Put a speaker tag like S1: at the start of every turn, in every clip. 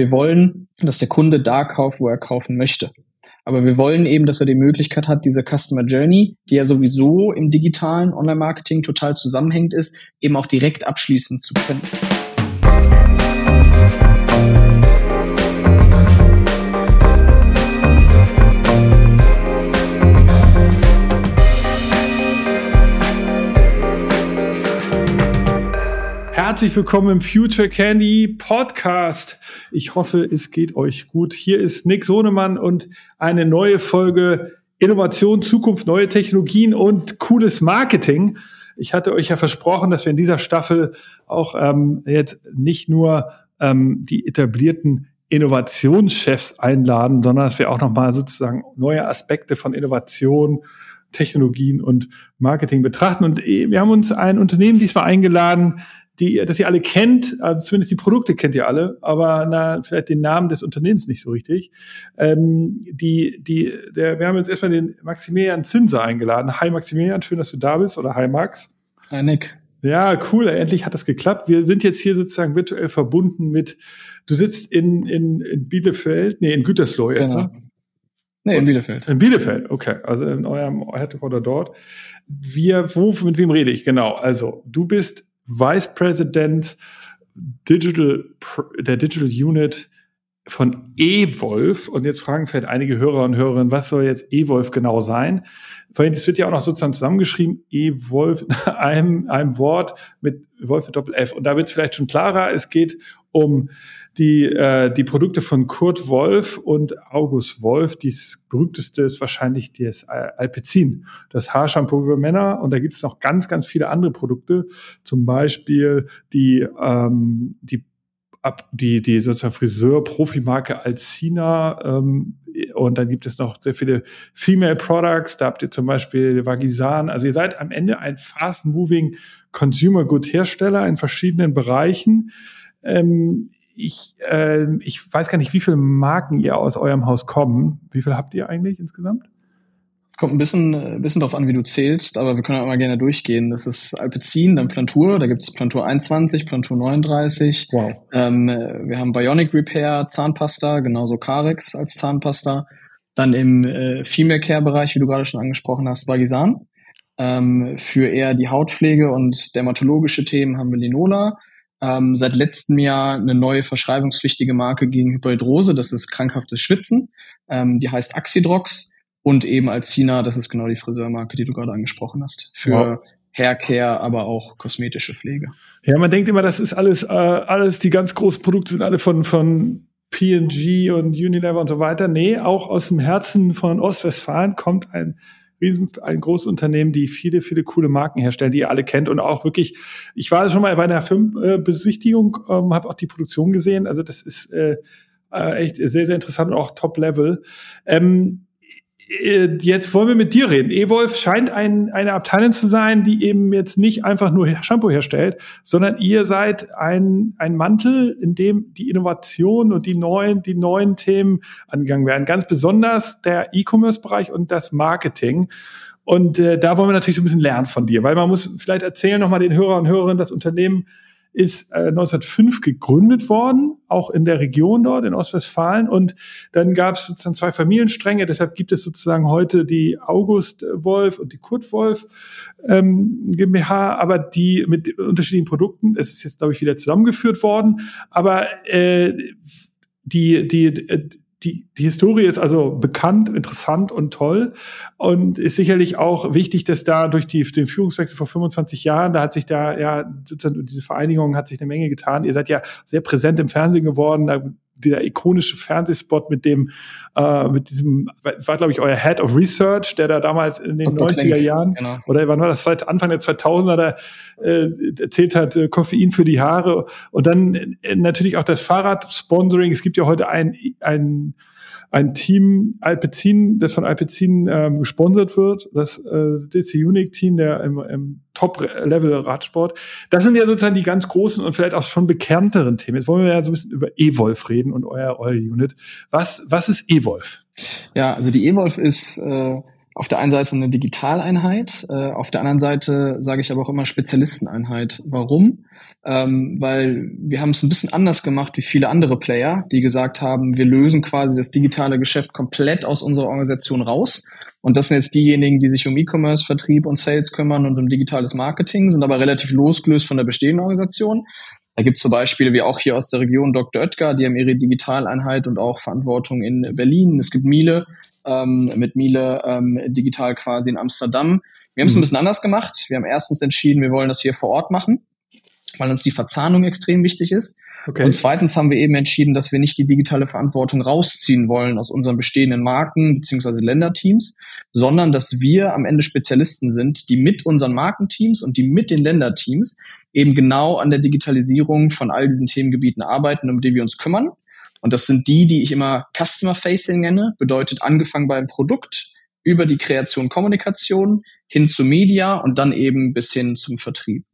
S1: Wir wollen, dass der Kunde da kauft, wo er kaufen möchte. Aber wir wollen eben, dass er die Möglichkeit hat, diese Customer Journey, die ja sowieso im digitalen Online-Marketing total zusammenhängt ist, eben auch direkt abschließen zu können.
S2: Herzlich willkommen im Future Candy Podcast. Ich hoffe, es geht euch gut. Hier ist Nick Sohnemann und eine neue Folge Innovation, Zukunft, neue Technologien und cooles Marketing. Ich hatte euch ja versprochen, dass wir in dieser Staffel auch ähm, jetzt nicht nur ähm, die etablierten Innovationschefs einladen, sondern dass wir auch nochmal sozusagen neue Aspekte von Innovation, Technologien und Marketing betrachten. Und äh, wir haben uns ein Unternehmen diesmal eingeladen, die, das ihr alle kennt, also zumindest die Produkte kennt ihr alle, aber na, vielleicht den Namen des Unternehmens nicht so richtig. Ähm, die, die, der, wir haben jetzt erstmal den Maximilian Zinser eingeladen. Hi Maximilian, schön, dass du da bist. Oder hi Max.
S1: Hi Nick.
S2: Ja, cool, endlich hat das geklappt. Wir sind jetzt hier sozusagen virtuell verbunden mit, du sitzt in, in, in Bielefeld, nee, in Gütersloh jetzt, genau. ne?
S1: Nee, in Bielefeld.
S2: In Bielefeld, okay. Also in eurem Headquarter dort. Wir, wo, mit wem rede ich? Genau. Also, du bist Vice President Digital, der Digital Unit von eWolf. Und jetzt fragen vielleicht einige Hörer und Hörerinnen, was soll jetzt eWolf genau sein? Vorhin, das wird ja auch noch sozusagen zusammengeschrieben, eWolf, einem, einem Wort mit Wolf mit Doppel F. Und da wird es vielleicht schon klarer, es geht um die, äh, die Produkte von Kurt Wolf und August Wolf. Das berühmteste ist wahrscheinlich das Alpecin, das Haarshampoo für Männer. Und da gibt es noch ganz, ganz viele andere Produkte, zum Beispiel die, ähm, die die, die sozusagen Friseur-Profimarke Alcina ähm, und dann gibt es noch sehr viele Female Products. Da habt ihr zum Beispiel Vagisan. Also ihr seid am Ende ein fast-moving Consumer Good Hersteller in verschiedenen Bereichen. Ähm, ich, äh, ich weiß gar nicht, wie viele Marken ihr aus eurem Haus kommen. Wie viel habt ihr eigentlich insgesamt?
S1: Kommt ein bisschen, ein äh, bisschen drauf an, wie du zählst, aber wir können auch mal gerne durchgehen. Das ist Alpecin, dann Plantur, da gibt es Plantur 21, Plantur 39. Wow. Ähm, wir haben Bionic Repair, Zahnpasta, genauso Carex als Zahnpasta. Dann im äh, Female Care Bereich, wie du gerade schon angesprochen hast, Bagisan. Ähm, für eher die Hautpflege und dermatologische Themen haben wir Linola ähm, seit letztem Jahr eine neue verschreibungspflichtige Marke gegen Hyperhidrose, das ist krankhaftes Schwitzen, ähm, die heißt Axidrox und eben Alcina, das ist genau die Friseurmarke, die du gerade angesprochen hast, für wow. Haircare, aber auch kosmetische Pflege.
S2: Ja, man denkt immer, das ist alles, äh, alles, die ganz großen Produkte sind alle von, von P&G und Unilever und so weiter. Nee, auch aus dem Herzen von Ostwestfalen kommt ein riesen, ein großes Unternehmen, die viele, viele coole Marken herstellen, die ihr alle kennt und auch wirklich, ich war schon mal bei einer Filmbesichtigung, ähm, habe auch die Produktion gesehen, also das ist äh, äh, echt sehr, sehr interessant und auch Top-Level. Ähm, äh, jetzt wollen wir mit dir reden. Evolve scheint ein, eine Abteilung zu sein, die eben jetzt nicht einfach nur Shampoo herstellt, sondern ihr seid ein, ein Mantel, in dem die Innovation und die neuen, die neuen Themen angegangen werden. Ganz besonders der E-Commerce-Bereich und das Marketing. Und äh, da wollen wir natürlich so ein bisschen lernen von dir, weil man muss vielleicht erzählen nochmal den Hörern und Hörerinnen, das Unternehmen ist äh, 1905 gegründet worden, auch in der Region dort in Ostwestfalen. Und dann gab es sozusagen zwei Familienstränge. Deshalb gibt es sozusagen heute die August Wolf und die Kurt Wolf ähm, GmbH, aber die mit unterschiedlichen Produkten. Es ist jetzt, glaube ich, wieder zusammengeführt worden. Aber äh, die, die, die, die Historie ist also bekannt, interessant und toll und ist sicherlich auch wichtig, dass da durch die, den Führungswechsel vor 25 Jahren, da hat sich da ja, diese Vereinigung hat sich eine Menge getan. Ihr seid ja sehr präsent im Fernsehen geworden. Da dieser ikonische Fernsehspot mit dem, äh, mit diesem, war glaube ich euer Head of Research, der da damals in den Dr. 90er Klenk, Jahren, genau. oder wann war das, Anfang der 2000er, da äh, erzählt hat, äh, Koffein für die Haare und dann äh, natürlich auch das Fahrrad-Sponsoring. Es gibt ja heute ein, ein ein Team Alpecin, das von Alpecin ähm, gesponsert wird, das äh, DC Unique Team, der im, im Top-Level Radsport. Das sind ja sozusagen die ganz großen und vielleicht auch schon bekannteren Themen. Jetzt wollen wir ja so ein bisschen über Evolve reden und euer, euer Unit. Was, was ist Evolve?
S1: Ja, also die Evolve ist äh, auf der einen Seite eine Digitaleinheit, äh, auf der anderen Seite sage ich aber auch immer Spezialisteneinheit. Warum? Ähm, weil wir haben es ein bisschen anders gemacht wie viele andere Player, die gesagt haben, wir lösen quasi das digitale Geschäft komplett aus unserer Organisation raus. Und das sind jetzt diejenigen, die sich um E-Commerce, Vertrieb und Sales kümmern und um digitales Marketing, sind aber relativ losgelöst von der bestehenden Organisation. Da gibt es zum Beispiel, wie auch hier aus der Region Dr. Oetker, die haben ihre Digitaleinheit und auch Verantwortung in Berlin. Es gibt Miele, ähm, mit Miele ähm, digital quasi in Amsterdam. Wir haben es mhm. ein bisschen anders gemacht. Wir haben erstens entschieden, wir wollen das hier vor Ort machen weil uns die Verzahnung extrem wichtig ist. Okay. Und zweitens haben wir eben entschieden, dass wir nicht die digitale Verantwortung rausziehen wollen aus unseren bestehenden Marken beziehungsweise Länderteams, sondern dass wir am Ende Spezialisten sind, die mit unseren Markenteams und die mit den Länderteams eben genau an der Digitalisierung von all diesen Themengebieten arbeiten, um die wir uns kümmern. Und das sind die, die ich immer Customer Facing nenne, bedeutet angefangen beim Produkt, über die Kreation Kommunikation hin zu Media und dann eben bis hin zum Vertrieb.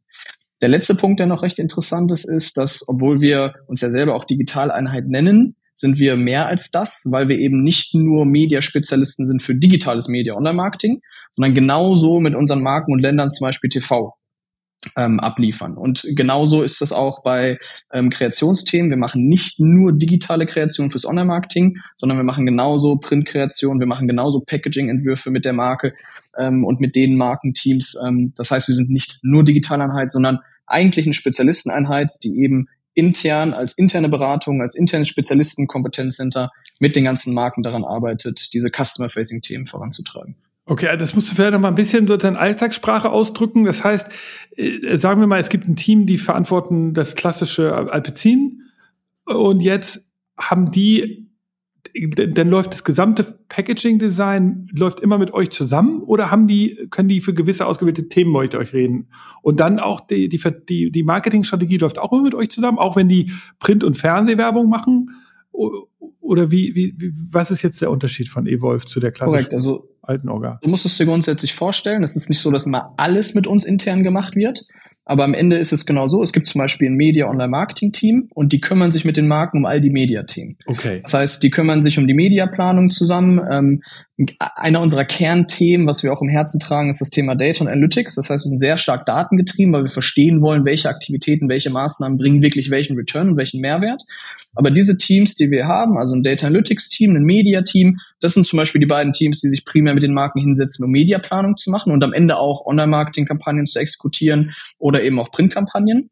S1: Der letzte Punkt, der noch recht interessant ist, ist, dass obwohl wir uns ja selber auch Digitaleinheit nennen, sind wir mehr als das, weil wir eben nicht nur Mediaspezialisten sind für digitales Media Online-Marketing, sondern genauso mit unseren Marken und Ländern zum Beispiel TV ähm, abliefern. Und genauso ist das auch bei ähm, Kreationsthemen. Wir machen nicht nur digitale Kreation fürs Online-Marketing, sondern wir machen genauso Print-Kreation, wir machen genauso Packaging-Entwürfe mit der Marke ähm, und mit den Markenteams. Ähm, das heißt, wir sind nicht nur Digitaleinheit, sondern eigentlich eine Spezialisteneinheit, die eben intern als interne Beratung, als internes Spezialisten-Kompetenzcenter mit den ganzen Marken daran arbeitet, diese Customer-Facing-Themen voranzutreiben.
S2: Okay, das musst du vielleicht noch mal ein bisschen so deine Alltagssprache ausdrücken. Das heißt, äh, sagen wir mal, es gibt ein Team, die verantworten das klassische Alpezin und jetzt haben die dann läuft das gesamte Packaging-Design läuft immer mit euch zusammen oder haben die, können die für gewisse ausgewählte Themen mit euch reden? Und dann auch die, die, die, die Marketingstrategie läuft auch immer mit euch zusammen, auch wenn die Print- und Fernsehwerbung machen? Oder wie, wie, was ist jetzt der Unterschied von Evolve zu der klassischen Korrekt,
S1: also alten Orga? Du musst es dir grundsätzlich vorstellen, es ist nicht so, dass immer alles mit uns intern gemacht wird, aber am Ende ist es genau so. Es gibt zum Beispiel ein Media-Online-Marketing-Team und die kümmern sich mit den Marken um all die Media-Themen. Okay. Das heißt, die kümmern sich um die Mediaplanung zusammen. Ähm, einer unserer Kernthemen, was wir auch im Herzen tragen, ist das Thema Data und Analytics. Das heißt, wir sind sehr stark datengetrieben, weil wir verstehen wollen, welche Aktivitäten, welche Maßnahmen bringen wirklich welchen Return und welchen Mehrwert. Aber diese Teams, die wir haben, also ein Data Analytics Team, ein Media Team, das sind zum Beispiel die beiden Teams, die sich primär mit den Marken hinsetzen, um Mediaplanung zu machen und am Ende auch Online-Marketing-Kampagnen zu exekutieren oder eben auch Printkampagnen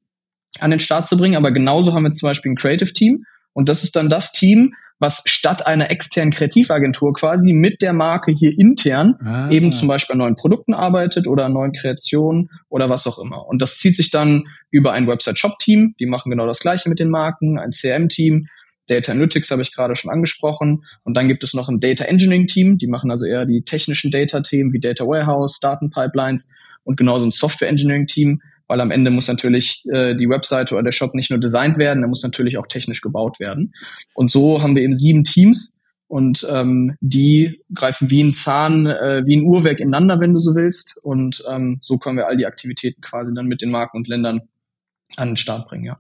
S1: an den Start zu bringen. Aber genauso haben wir zum Beispiel ein Creative Team und das ist dann das Team, was statt einer externen Kreativagentur quasi mit der Marke hier intern ah. eben zum Beispiel an neuen Produkten arbeitet oder an neuen Kreationen oder was auch immer. Und das zieht sich dann über ein Website-Shop-Team, die machen genau das gleiche mit den Marken, ein CRM-Team, Data Analytics habe ich gerade schon angesprochen. Und dann gibt es noch ein Data Engineering Team, die machen also eher die technischen Data-Themen wie Data Warehouse, Datenpipelines und genauso ein Software Engineering Team, weil am Ende muss natürlich äh, die Webseite oder der Shop nicht nur designt werden, der muss natürlich auch technisch gebaut werden. Und so haben wir eben sieben Teams und ähm, die greifen wie ein Zahn, äh, wie ein Uhrwerk ineinander, wenn du so willst. Und ähm, so können wir all die Aktivitäten quasi dann mit den Marken und Ländern an den Start bringen, ja.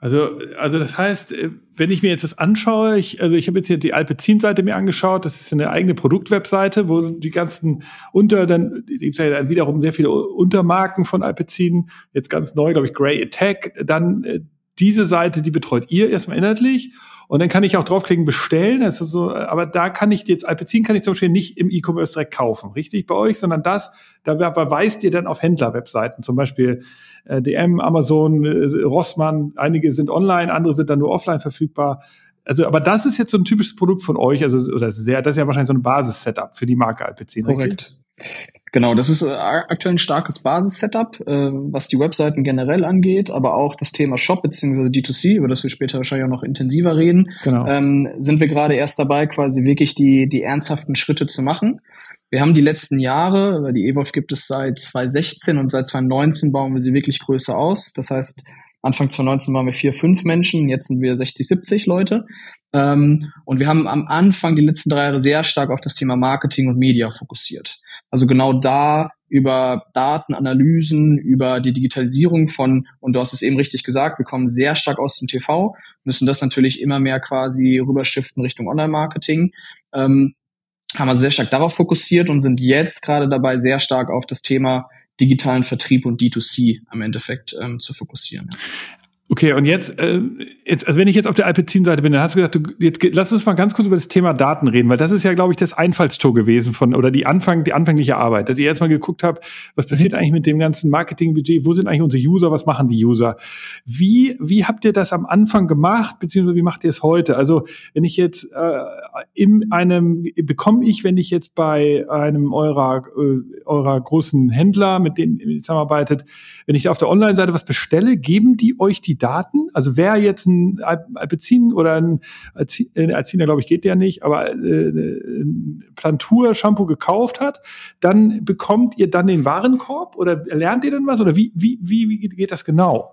S2: Also, also das heißt, äh, wenn ich mir jetzt das anschaue, ich, also ich habe jetzt hier die Alpezin-Seite mir angeschaut, das ist eine eigene Produktwebseite, wo die ganzen unter, dann gibt ja dann wiederum sehr viele Untermarken von Alpezin, jetzt ganz neu, glaube ich, Grey Attack, dann äh, diese Seite, die betreut ihr erstmal inhaltlich und dann kann ich auch draufklicken, bestellen. Das ist so, aber da kann ich jetzt, Alpecin kann ich zum Beispiel nicht im E-Commerce direkt kaufen, richtig bei euch, sondern das, da verweist ihr dann auf Händlerwebseiten, zum Beispiel äh, DM, Amazon, äh, Rossmann. Einige sind online, andere sind dann nur offline verfügbar. Also, aber das ist jetzt so ein typisches Produkt von euch, also oder sehr, das ist ja wahrscheinlich so ein Basis-Setup für die Marke Alpecin.
S1: Korrekt. Richtig? Genau, das ist äh, aktuell ein starkes Basis-Setup, äh, was die Webseiten generell angeht, aber auch das Thema Shop bzw. D2C, über das wir später wahrscheinlich auch noch intensiver reden, genau. ähm, sind wir gerade erst dabei, quasi wirklich die, die ernsthaften Schritte zu machen. Wir haben die letzten Jahre, weil die Evolve gibt es seit 2016 und seit 2019 bauen wir sie wirklich größer aus. Das heißt, Anfang 2019 waren wir vier, fünf Menschen, jetzt sind wir 60, 70 Leute. Ähm, und wir haben am Anfang die letzten drei Jahre sehr stark auf das Thema Marketing und Media fokussiert. Also genau da über Datenanalysen, über die Digitalisierung von, und du hast es eben richtig gesagt, wir kommen sehr stark aus dem TV, müssen das natürlich immer mehr quasi rüberschiften Richtung Online-Marketing. Ähm, haben also sehr stark darauf fokussiert und sind jetzt gerade dabei, sehr stark auf das Thema digitalen Vertrieb und D2C am Endeffekt ähm, zu fokussieren.
S2: Okay, und jetzt, äh, jetzt, also wenn ich jetzt auf der Alpecin-Seite bin, dann hast du gesagt, du, jetzt lass uns mal ganz kurz über das Thema Daten reden, weil das ist ja, glaube ich, das Einfallstor gewesen von oder die Anfang, die anfängliche Arbeit, dass ich erstmal geguckt habe, was passiert mhm. eigentlich mit dem ganzen Marketingbudget, wo sind eigentlich unsere User, was machen die User? Wie, wie habt ihr das am Anfang gemacht, beziehungsweise wie macht ihr es heute? Also wenn ich jetzt äh, in einem, bekomme ich, wenn ich jetzt bei einem eurer, äh, eurer großen Händler, mit denen ihr zusammenarbeitet, wenn ich auf der Online-Seite was bestelle, geben die euch die die Daten? Also wer jetzt ein Alpecin oder ein Alcina, glaube ich, geht der nicht, aber äh, ein Plantur-Shampoo gekauft hat, dann bekommt ihr dann den Warenkorb oder lernt ihr dann was? Oder wie, wie, wie, wie geht das genau?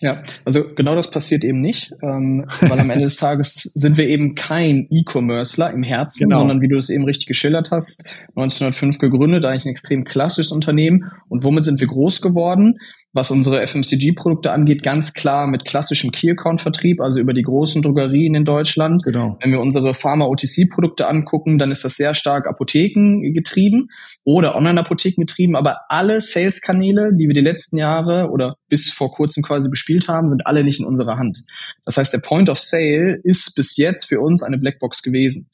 S1: Ja, also genau das passiert eben nicht, ähm, weil am Ende des Tages sind wir eben kein E-Commercer im Herzen, genau. sondern wie du es eben richtig geschildert hast, 1905 gegründet, eigentlich ein extrem klassisches Unternehmen. Und womit sind wir groß geworden? Was unsere FMCG-Produkte angeht, ganz klar mit klassischem Key-Account-Vertrieb, also über die großen Drogerien in Deutschland. Genau. Wenn wir unsere Pharma-OTC-Produkte angucken, dann ist das sehr stark Apotheken getrieben oder Online-Apotheken getrieben, aber alle Sales-Kanäle, die wir die letzten Jahre oder bis vor kurzem quasi bespielt haben, sind alle nicht in unserer Hand. Das heißt, der Point of Sale ist bis jetzt für uns eine Blackbox gewesen.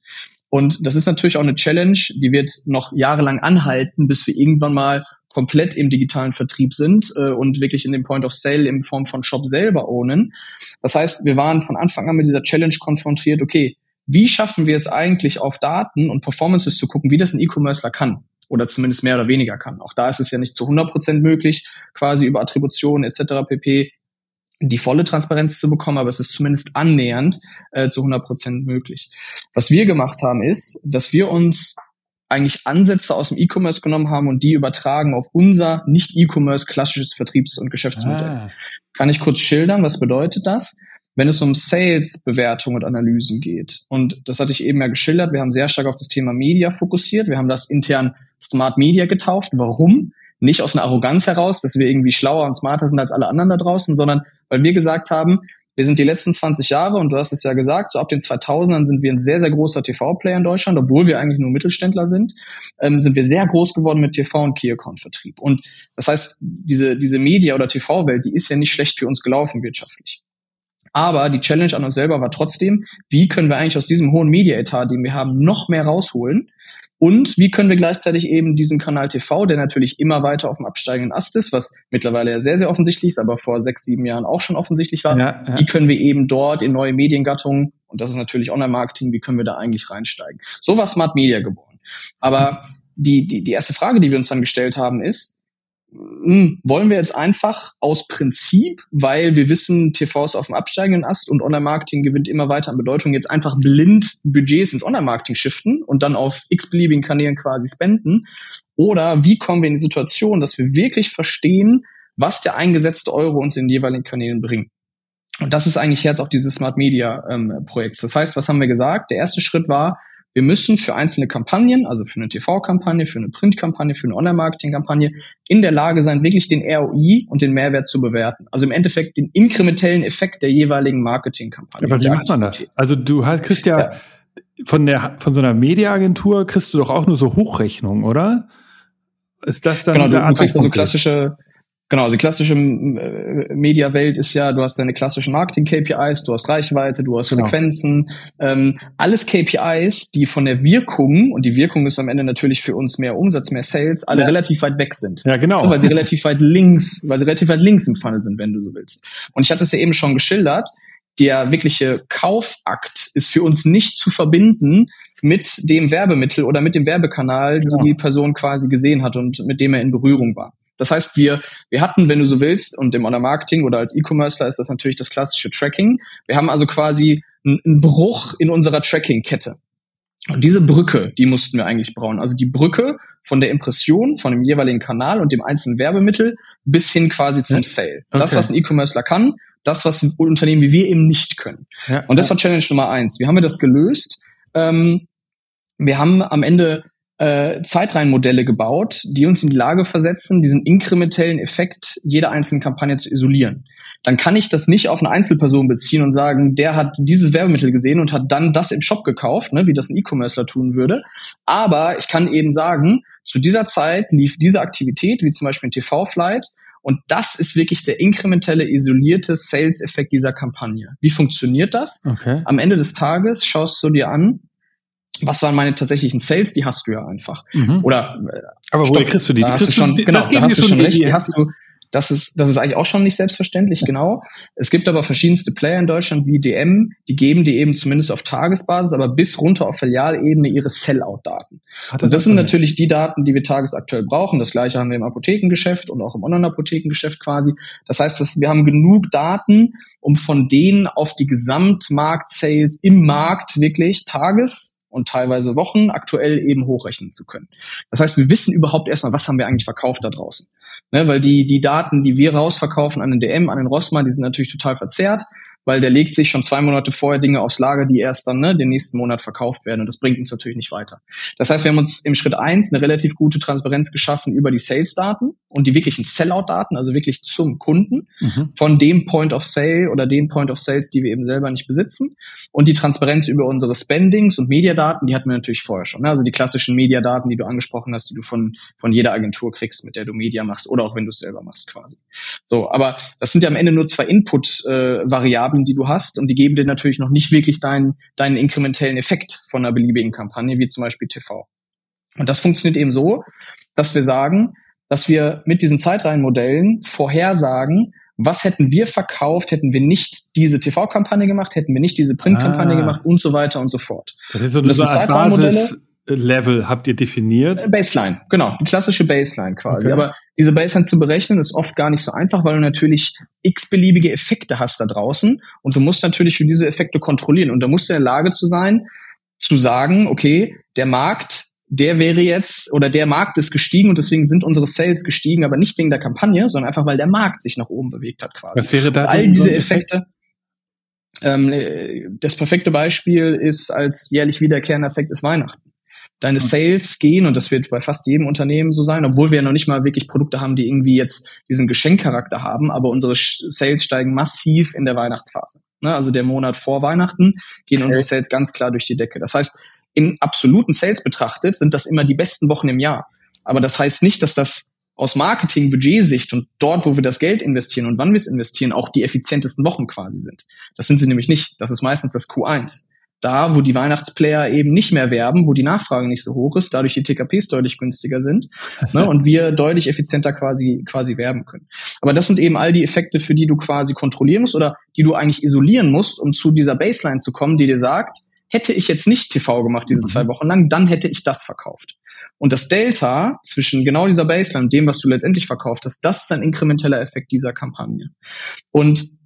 S1: Und das ist natürlich auch eine Challenge, die wird noch jahrelang anhalten, bis wir irgendwann mal komplett im digitalen Vertrieb sind äh, und wirklich in dem Point of Sale in Form von Shop selber ownen. Das heißt, wir waren von Anfang an mit dieser Challenge konfrontiert, okay, wie schaffen wir es eigentlich auf Daten und Performances zu gucken, wie das ein E-Commercer kann oder zumindest mehr oder weniger kann. Auch da ist es ja nicht zu 100 Prozent möglich, quasi über Attributionen etc. pp die volle Transparenz zu bekommen, aber es ist zumindest annähernd äh, zu 100 Prozent möglich. Was wir gemacht haben, ist, dass wir uns eigentlich Ansätze aus dem E-Commerce genommen haben und die übertragen auf unser nicht E-Commerce klassisches Vertriebs- und Geschäftsmodell. Ah. Kann ich kurz schildern, was bedeutet das? Wenn es um Sales-Bewertung und Analysen geht, und das hatte ich eben ja geschildert, wir haben sehr stark auf das Thema Media fokussiert, wir haben das intern Smart Media getauft. Warum? Nicht aus einer Arroganz heraus, dass wir irgendwie schlauer und smarter sind als alle anderen da draußen, sondern weil wir gesagt haben, wir sind die letzten 20 Jahre, und du hast es ja gesagt, so ab den 2000ern sind wir ein sehr, sehr großer TV-Player in Deutschland, obwohl wir eigentlich nur Mittelständler sind, ähm, sind wir sehr groß geworden mit TV- und Key-Account-Vertrieb. Und das heißt, diese, diese Media- oder TV-Welt, die ist ja nicht schlecht für uns gelaufen wirtschaftlich. Aber die Challenge an uns selber war trotzdem, wie können wir eigentlich aus diesem hohen Media-Etat, den wir haben, noch mehr rausholen, und wie können wir gleichzeitig eben diesen Kanal TV, der natürlich immer weiter auf dem absteigenden Ast ist, was mittlerweile ja sehr, sehr offensichtlich ist, aber vor sechs, sieben Jahren auch schon offensichtlich war, ja, ja. wie können wir eben dort in neue Mediengattungen, und das ist natürlich Online-Marketing, wie können wir da eigentlich reinsteigen? So war Smart Media geboren. Aber die, die, die erste Frage, die wir uns dann gestellt haben, ist, wollen wir jetzt einfach aus Prinzip, weil wir wissen, TV ist auf dem absteigenden Ast und Online-Marketing gewinnt immer weiter an Bedeutung, jetzt einfach blind Budgets ins Online-Marketing shiften und dann auf x-beliebigen Kanälen quasi spenden? Oder wie kommen wir in die Situation, dass wir wirklich verstehen, was der eingesetzte Euro uns in den jeweiligen Kanälen bringt? Und das ist eigentlich Herz auch dieses Smart Media ähm, Projekts. Das heißt, was haben wir gesagt? Der erste Schritt war, wir müssen für einzelne Kampagnen, also für eine TV-Kampagne, für eine Print-Kampagne, für eine Online-Marketing-Kampagne, in der Lage sein, wirklich den ROI und den Mehrwert zu bewerten. Also im Endeffekt den inkrementellen Effekt der jeweiligen Marketing-Kampagne.
S2: Aber wie macht man das? Also du hast, kriegst ja, ja, von der von so einer Mediaagentur kriegst du doch auch nur so Hochrechnungen, oder?
S1: Ist das dann genau, du, du kriegst also klassische Genau, also die klassische äh, Mediawelt ist ja, du hast deine klassischen Marketing-KPIs, du hast Reichweite, du hast genau. Frequenzen, ähm, alles KPIs, die von der Wirkung, und die Wirkung ist am Ende natürlich für uns mehr Umsatz, mehr Sales, alle ja. relativ weit weg sind.
S2: Ja, genau.
S1: Weil sie relativ weit links, weil sie relativ weit links im Funnel sind, wenn du so willst. Und ich hatte es ja eben schon geschildert, der wirkliche Kaufakt ist für uns nicht zu verbinden mit dem Werbemittel oder mit dem Werbekanal, genau. die die Person quasi gesehen hat und mit dem er in Berührung war. Das heißt, wir, wir hatten, wenn du so willst, und im Online-Marketing oder als E-Commercer ist das natürlich das klassische Tracking. Wir haben also quasi einen Bruch in unserer Tracking-Kette. Und diese Brücke, die mussten wir eigentlich bauen. Also die Brücke von der Impression, von dem jeweiligen Kanal und dem einzelnen Werbemittel bis hin quasi zum Sale. Okay. Das, was ein E-Commercer kann, das, was Unternehmen wie wir eben nicht können. Ja, und das war Challenge Nummer eins. Wie haben wir das gelöst? Ähm, wir haben am Ende äh, Zeitreihenmodelle gebaut, die uns in die Lage versetzen, diesen inkrementellen Effekt jeder einzelnen Kampagne zu isolieren. Dann kann ich das nicht auf eine Einzelperson beziehen und sagen, der hat dieses Werbemittel gesehen und hat dann das im Shop gekauft, ne, wie das ein E-Commercer tun würde. Aber ich kann eben sagen, zu dieser Zeit lief diese Aktivität, wie zum Beispiel ein TV-Flight, und das ist wirklich der inkrementelle, isolierte Sales-Effekt dieser Kampagne. Wie funktioniert das? Okay. Am Ende des Tages schaust du dir an, was waren meine tatsächlichen Sales? Die hast du ja einfach. Mhm. Oder
S2: äh, aber woher kriegst du die?
S1: Du schon, genau, da hast du schon recht. Die hast du, das ist, das ist eigentlich auch schon nicht selbstverständlich, genau. Es gibt aber verschiedenste Player in Deutschland wie DM, die geben die eben zumindest auf Tagesbasis, aber bis runter auf Filialebene ihre Sellout-Daten. Und das, das sind natürlich die Daten, die wir tagesaktuell brauchen. Das gleiche haben wir im Apothekengeschäft und auch im Online-Apothekengeschäft quasi. Das heißt, dass wir haben genug Daten, um von denen auf die Gesamtmarkt-Sales im Markt wirklich Tages und teilweise Wochen aktuell eben hochrechnen zu können. Das heißt, wir wissen überhaupt erstmal, was haben wir eigentlich verkauft da draußen. Ne, weil die, die Daten, die wir rausverkaufen an den DM, an den Rossmann, die sind natürlich total verzerrt weil der legt sich schon zwei Monate vorher Dinge aufs Lager, die erst dann ne, den nächsten Monat verkauft werden. Und das bringt uns natürlich nicht weiter. Das heißt, wir haben uns im Schritt eins eine relativ gute Transparenz geschaffen über die Sales-Daten und die wirklichen Sellout-Daten, also wirklich zum Kunden, mhm. von dem Point of Sale oder den Point of Sales, die wir eben selber nicht besitzen. Und die Transparenz über unsere Spendings und Mediadaten, die hatten wir natürlich vorher schon. Ne? Also die klassischen Mediadaten, die du angesprochen hast, die du von, von jeder Agentur kriegst, mit der du Media machst oder auch wenn du es selber machst quasi. So, aber das sind ja am Ende nur zwei Input-Variablen, äh, Variablen, die du hast und die geben dir natürlich noch nicht wirklich deinen, deinen inkrementellen Effekt von einer beliebigen Kampagne, wie zum Beispiel TV. Und das funktioniert eben so, dass wir sagen, dass wir mit diesen Zeitreihenmodellen vorhersagen, was hätten wir verkauft, hätten wir nicht diese TV-Kampagne gemacht, hätten wir nicht diese Print-Kampagne ah. gemacht und so weiter und so fort.
S2: Das ist so eine Basis, Level habt ihr definiert?
S1: Äh, Baseline, genau, die klassische Baseline quasi. Okay. Aber diese Baseline zu berechnen ist oft gar nicht so einfach, weil du natürlich x-beliebige Effekte hast da draußen und du musst natürlich für diese Effekte kontrollieren und da musst du in der Lage zu sein, zu sagen, okay, der Markt, der wäre jetzt oder der Markt ist gestiegen und deswegen sind unsere Sales gestiegen, aber nicht wegen der Kampagne, sondern einfach weil der Markt sich nach oben bewegt hat quasi.
S2: Was wäre da?
S1: All diese Effekte. Ähm, äh, das perfekte Beispiel ist als jährlich wiederkehrender Effekt ist Weihnachten deine mhm. Sales gehen, und das wird bei fast jedem Unternehmen so sein, obwohl wir ja noch nicht mal wirklich Produkte haben, die irgendwie jetzt diesen Geschenkcharakter haben, aber unsere Sales steigen massiv in der Weihnachtsphase. Ne? Also der Monat vor Weihnachten gehen okay. unsere Sales ganz klar durch die Decke. Das heißt, in absoluten Sales betrachtet sind das immer die besten Wochen im Jahr. Aber das heißt nicht, dass das aus Marketing-Budgetsicht und dort, wo wir das Geld investieren und wann wir es investieren, auch die effizientesten Wochen quasi sind. Das sind sie nämlich nicht. Das ist meistens das Q1 da, wo die Weihnachtsplayer eben nicht mehr werben, wo die Nachfrage nicht so hoch ist, dadurch die TKPs deutlich günstiger sind ne, und wir deutlich effizienter quasi quasi werben können. Aber das sind eben all die Effekte, für die du quasi kontrollieren musst oder die du eigentlich isolieren musst, um zu dieser Baseline zu kommen, die dir sagt, hätte ich jetzt nicht TV gemacht diese mhm. zwei Wochen lang, dann hätte ich das verkauft. Und das Delta zwischen genau dieser Baseline und dem, was du letztendlich verkauft hast, das ist ein inkrementeller Effekt dieser Kampagne. Und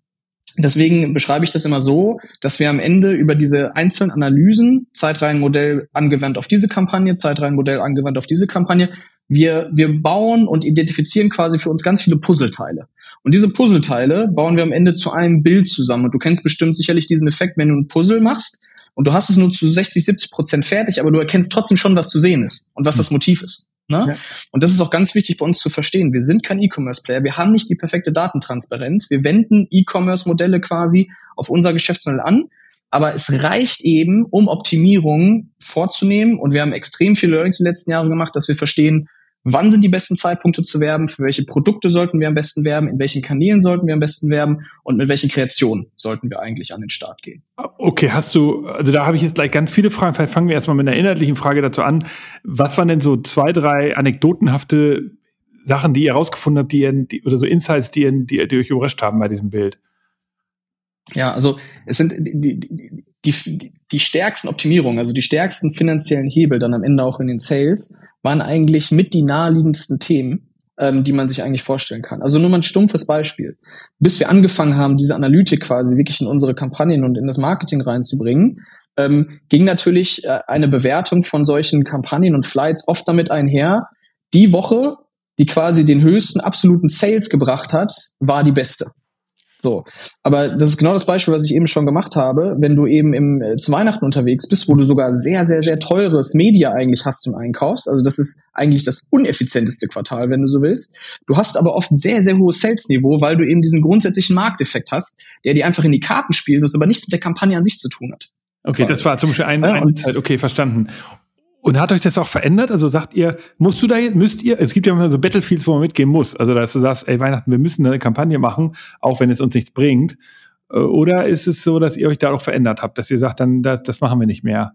S1: Deswegen beschreibe ich das immer so, dass wir am Ende über diese einzelnen Analysen, Zeitreihenmodell angewandt auf diese Kampagne, Zeitreihenmodell angewandt auf diese Kampagne, wir, wir bauen und identifizieren quasi für uns ganz viele Puzzleteile. Und diese Puzzleteile bauen wir am Ende zu einem Bild zusammen. Und du kennst bestimmt sicherlich diesen Effekt, wenn du ein Puzzle machst und du hast es nur zu 60, 70 Prozent fertig, aber du erkennst trotzdem schon, was zu sehen ist und was das Motiv ist. Ne? Ja. Und das ist auch ganz wichtig bei uns zu verstehen. Wir sind kein E-Commerce-Player. Wir haben nicht die perfekte Datentransparenz. Wir wenden E-Commerce-Modelle quasi auf unser Geschäftsmodell an. Aber es reicht eben, um Optimierungen vorzunehmen. Und wir haben extrem viele Learnings in den letzten Jahren gemacht, dass wir verstehen, Wann sind die besten Zeitpunkte zu werben? Für welche Produkte sollten wir am besten werben? In welchen Kanälen sollten wir am besten werben? Und mit welchen Kreationen sollten wir eigentlich an den Start gehen?
S2: Okay, hast du, also da habe ich jetzt gleich ganz viele Fragen. Vielleicht fangen wir erstmal mit einer inhaltlichen Frage dazu an. Was waren denn so zwei, drei anekdotenhafte Sachen, die ihr rausgefunden habt, die ihr, die, oder so Insights, die, ihr, die, die euch überrascht haben bei diesem Bild?
S1: Ja, also es sind die, die, die, die stärksten Optimierungen, also die stärksten finanziellen Hebel dann am Ende auch in den Sales waren eigentlich mit die naheliegendsten Themen, ähm, die man sich eigentlich vorstellen kann. Also nur mal ein stumpfes Beispiel. Bis wir angefangen haben, diese Analytik quasi wirklich in unsere Kampagnen und in das Marketing reinzubringen, ähm, ging natürlich äh, eine Bewertung von solchen Kampagnen und Flights oft damit einher, die Woche, die quasi den höchsten absoluten Sales gebracht hat, war die beste. So, aber das ist genau das Beispiel, was ich eben schon gemacht habe. Wenn du eben im, äh, zu Weihnachten unterwegs bist, wo du sogar sehr, sehr, sehr teures Media eigentlich hast und einkaufst, also das ist eigentlich das uneffizienteste Quartal, wenn du so willst. Du hast aber oft sehr, sehr hohes Sales-Niveau, weil du eben diesen grundsätzlichen Markteffekt hast, der dir einfach in die Karten spielt, was aber nichts mit der Kampagne an sich zu tun hat.
S2: Okay, das war zum Beispiel eine, eine Zeit, okay, verstanden. Und hat euch das auch verändert? Also sagt ihr, musst du da, müsst ihr, es gibt ja immer so Battlefields, wo man mitgehen muss. Also, dass du sagst, ey, Weihnachten, wir müssen eine Kampagne machen, auch wenn es uns nichts bringt. Äh, oder ist es so, dass ihr euch da auch verändert habt, dass ihr sagt, dann, das, das machen wir nicht mehr?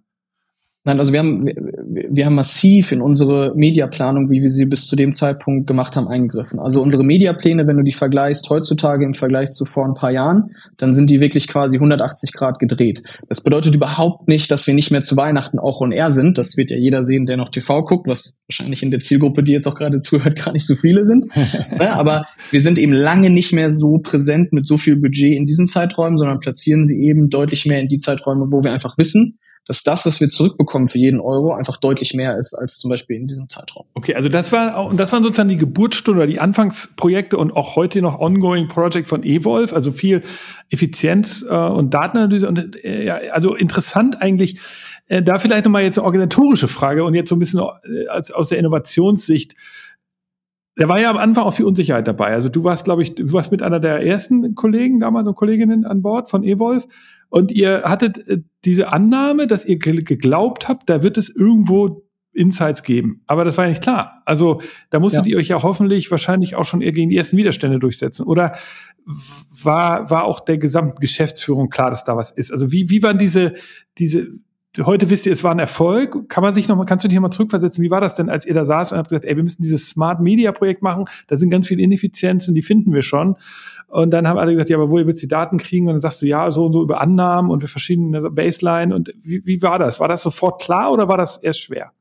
S1: Nein, also wir haben, wir, haben massiv in unsere Mediaplanung, wie wir sie bis zu dem Zeitpunkt gemacht haben, eingegriffen. Also unsere Mediapläne, wenn du die vergleichst heutzutage im Vergleich zu vor ein paar Jahren, dann sind die wirklich quasi 180 Grad gedreht. Das bedeutet überhaupt nicht, dass wir nicht mehr zu Weihnachten auch on air sind. Das wird ja jeder sehen, der noch TV guckt, was wahrscheinlich in der Zielgruppe, die jetzt auch gerade zuhört, gar nicht so viele sind. Ne, aber wir sind eben lange nicht mehr so präsent mit so viel Budget in diesen Zeiträumen, sondern platzieren sie eben deutlich mehr in die Zeiträume, wo wir einfach wissen, dass das, was wir zurückbekommen für jeden Euro, einfach deutlich mehr ist als zum Beispiel in diesem Zeitraum.
S2: Okay, also das war auch, das waren sozusagen die Geburtsstunde oder die Anfangsprojekte und auch heute noch ongoing Project von Evolve, also viel Effizienz äh, und Datenanalyse und äh, ja, also interessant eigentlich. Äh, da vielleicht nochmal jetzt eine organisatorische Frage und jetzt so ein bisschen äh, als, aus der Innovationssicht. Da war ja am Anfang auch viel Unsicherheit dabei. Also du warst, glaube ich, du warst mit einer der ersten Kollegen damals und Kolleginnen an Bord von Evolve. Und ihr hattet äh, diese Annahme, dass ihr geglaubt habt, da wird es irgendwo Insights geben. Aber das war ja nicht klar. Also da musstet ja. ihr euch ja hoffentlich wahrscheinlich auch schon gegen die ersten Widerstände durchsetzen. Oder war, war auch der gesamten Geschäftsführung klar, dass da was ist? Also wie, wie waren diese, diese, heute wisst ihr, es war ein Erfolg. Kann man sich noch mal, kannst du dich noch mal zurückversetzen? Wie war das denn, als ihr da saß und habt gesagt, ey, wir müssen dieses Smart Media Projekt machen? Da sind ganz viele Ineffizienzen, die finden wir schon. Und dann haben alle gesagt, ja, aber woher willst du die Daten kriegen? Und dann sagst du, ja, so und so über Annahmen und wir verschiedene Baseline. Und wie, wie war das? War das sofort klar oder war das erst schwer?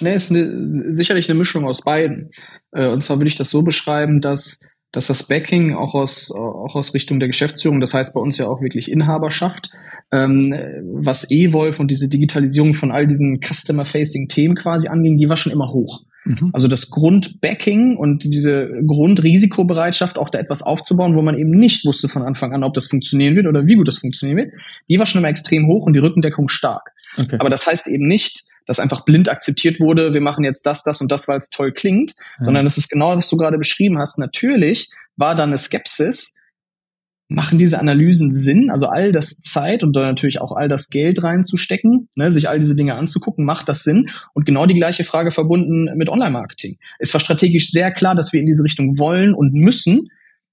S1: Nee, ist eine, sicherlich eine Mischung aus beiden. Äh, und zwar würde ich das so beschreiben, dass dass das Backing auch aus, auch aus Richtung der Geschäftsführung, das heißt bei uns ja auch wirklich Inhaberschaft, ähm, was E-Wolf und diese Digitalisierung von all diesen Customer-Facing-Themen quasi anging, die war schon immer hoch. Mhm. Also das Grundbacking und diese Grundrisikobereitschaft, auch da etwas aufzubauen, wo man eben nicht wusste von Anfang an, ob das funktionieren wird oder wie gut das funktionieren wird, die war schon immer extrem hoch und die Rückendeckung stark. Okay. Aber das heißt eben nicht, dass einfach blind akzeptiert wurde, wir machen jetzt das, das und das, weil es toll klingt, ja. sondern es ist genau, was du gerade beschrieben hast. Natürlich war da eine Skepsis, machen diese Analysen Sinn? Also all das Zeit und da natürlich auch all das Geld reinzustecken, ne, sich all diese Dinge anzugucken, macht das Sinn? Und genau die gleiche Frage verbunden mit Online-Marketing. Es war strategisch sehr klar, dass wir in diese Richtung wollen und müssen,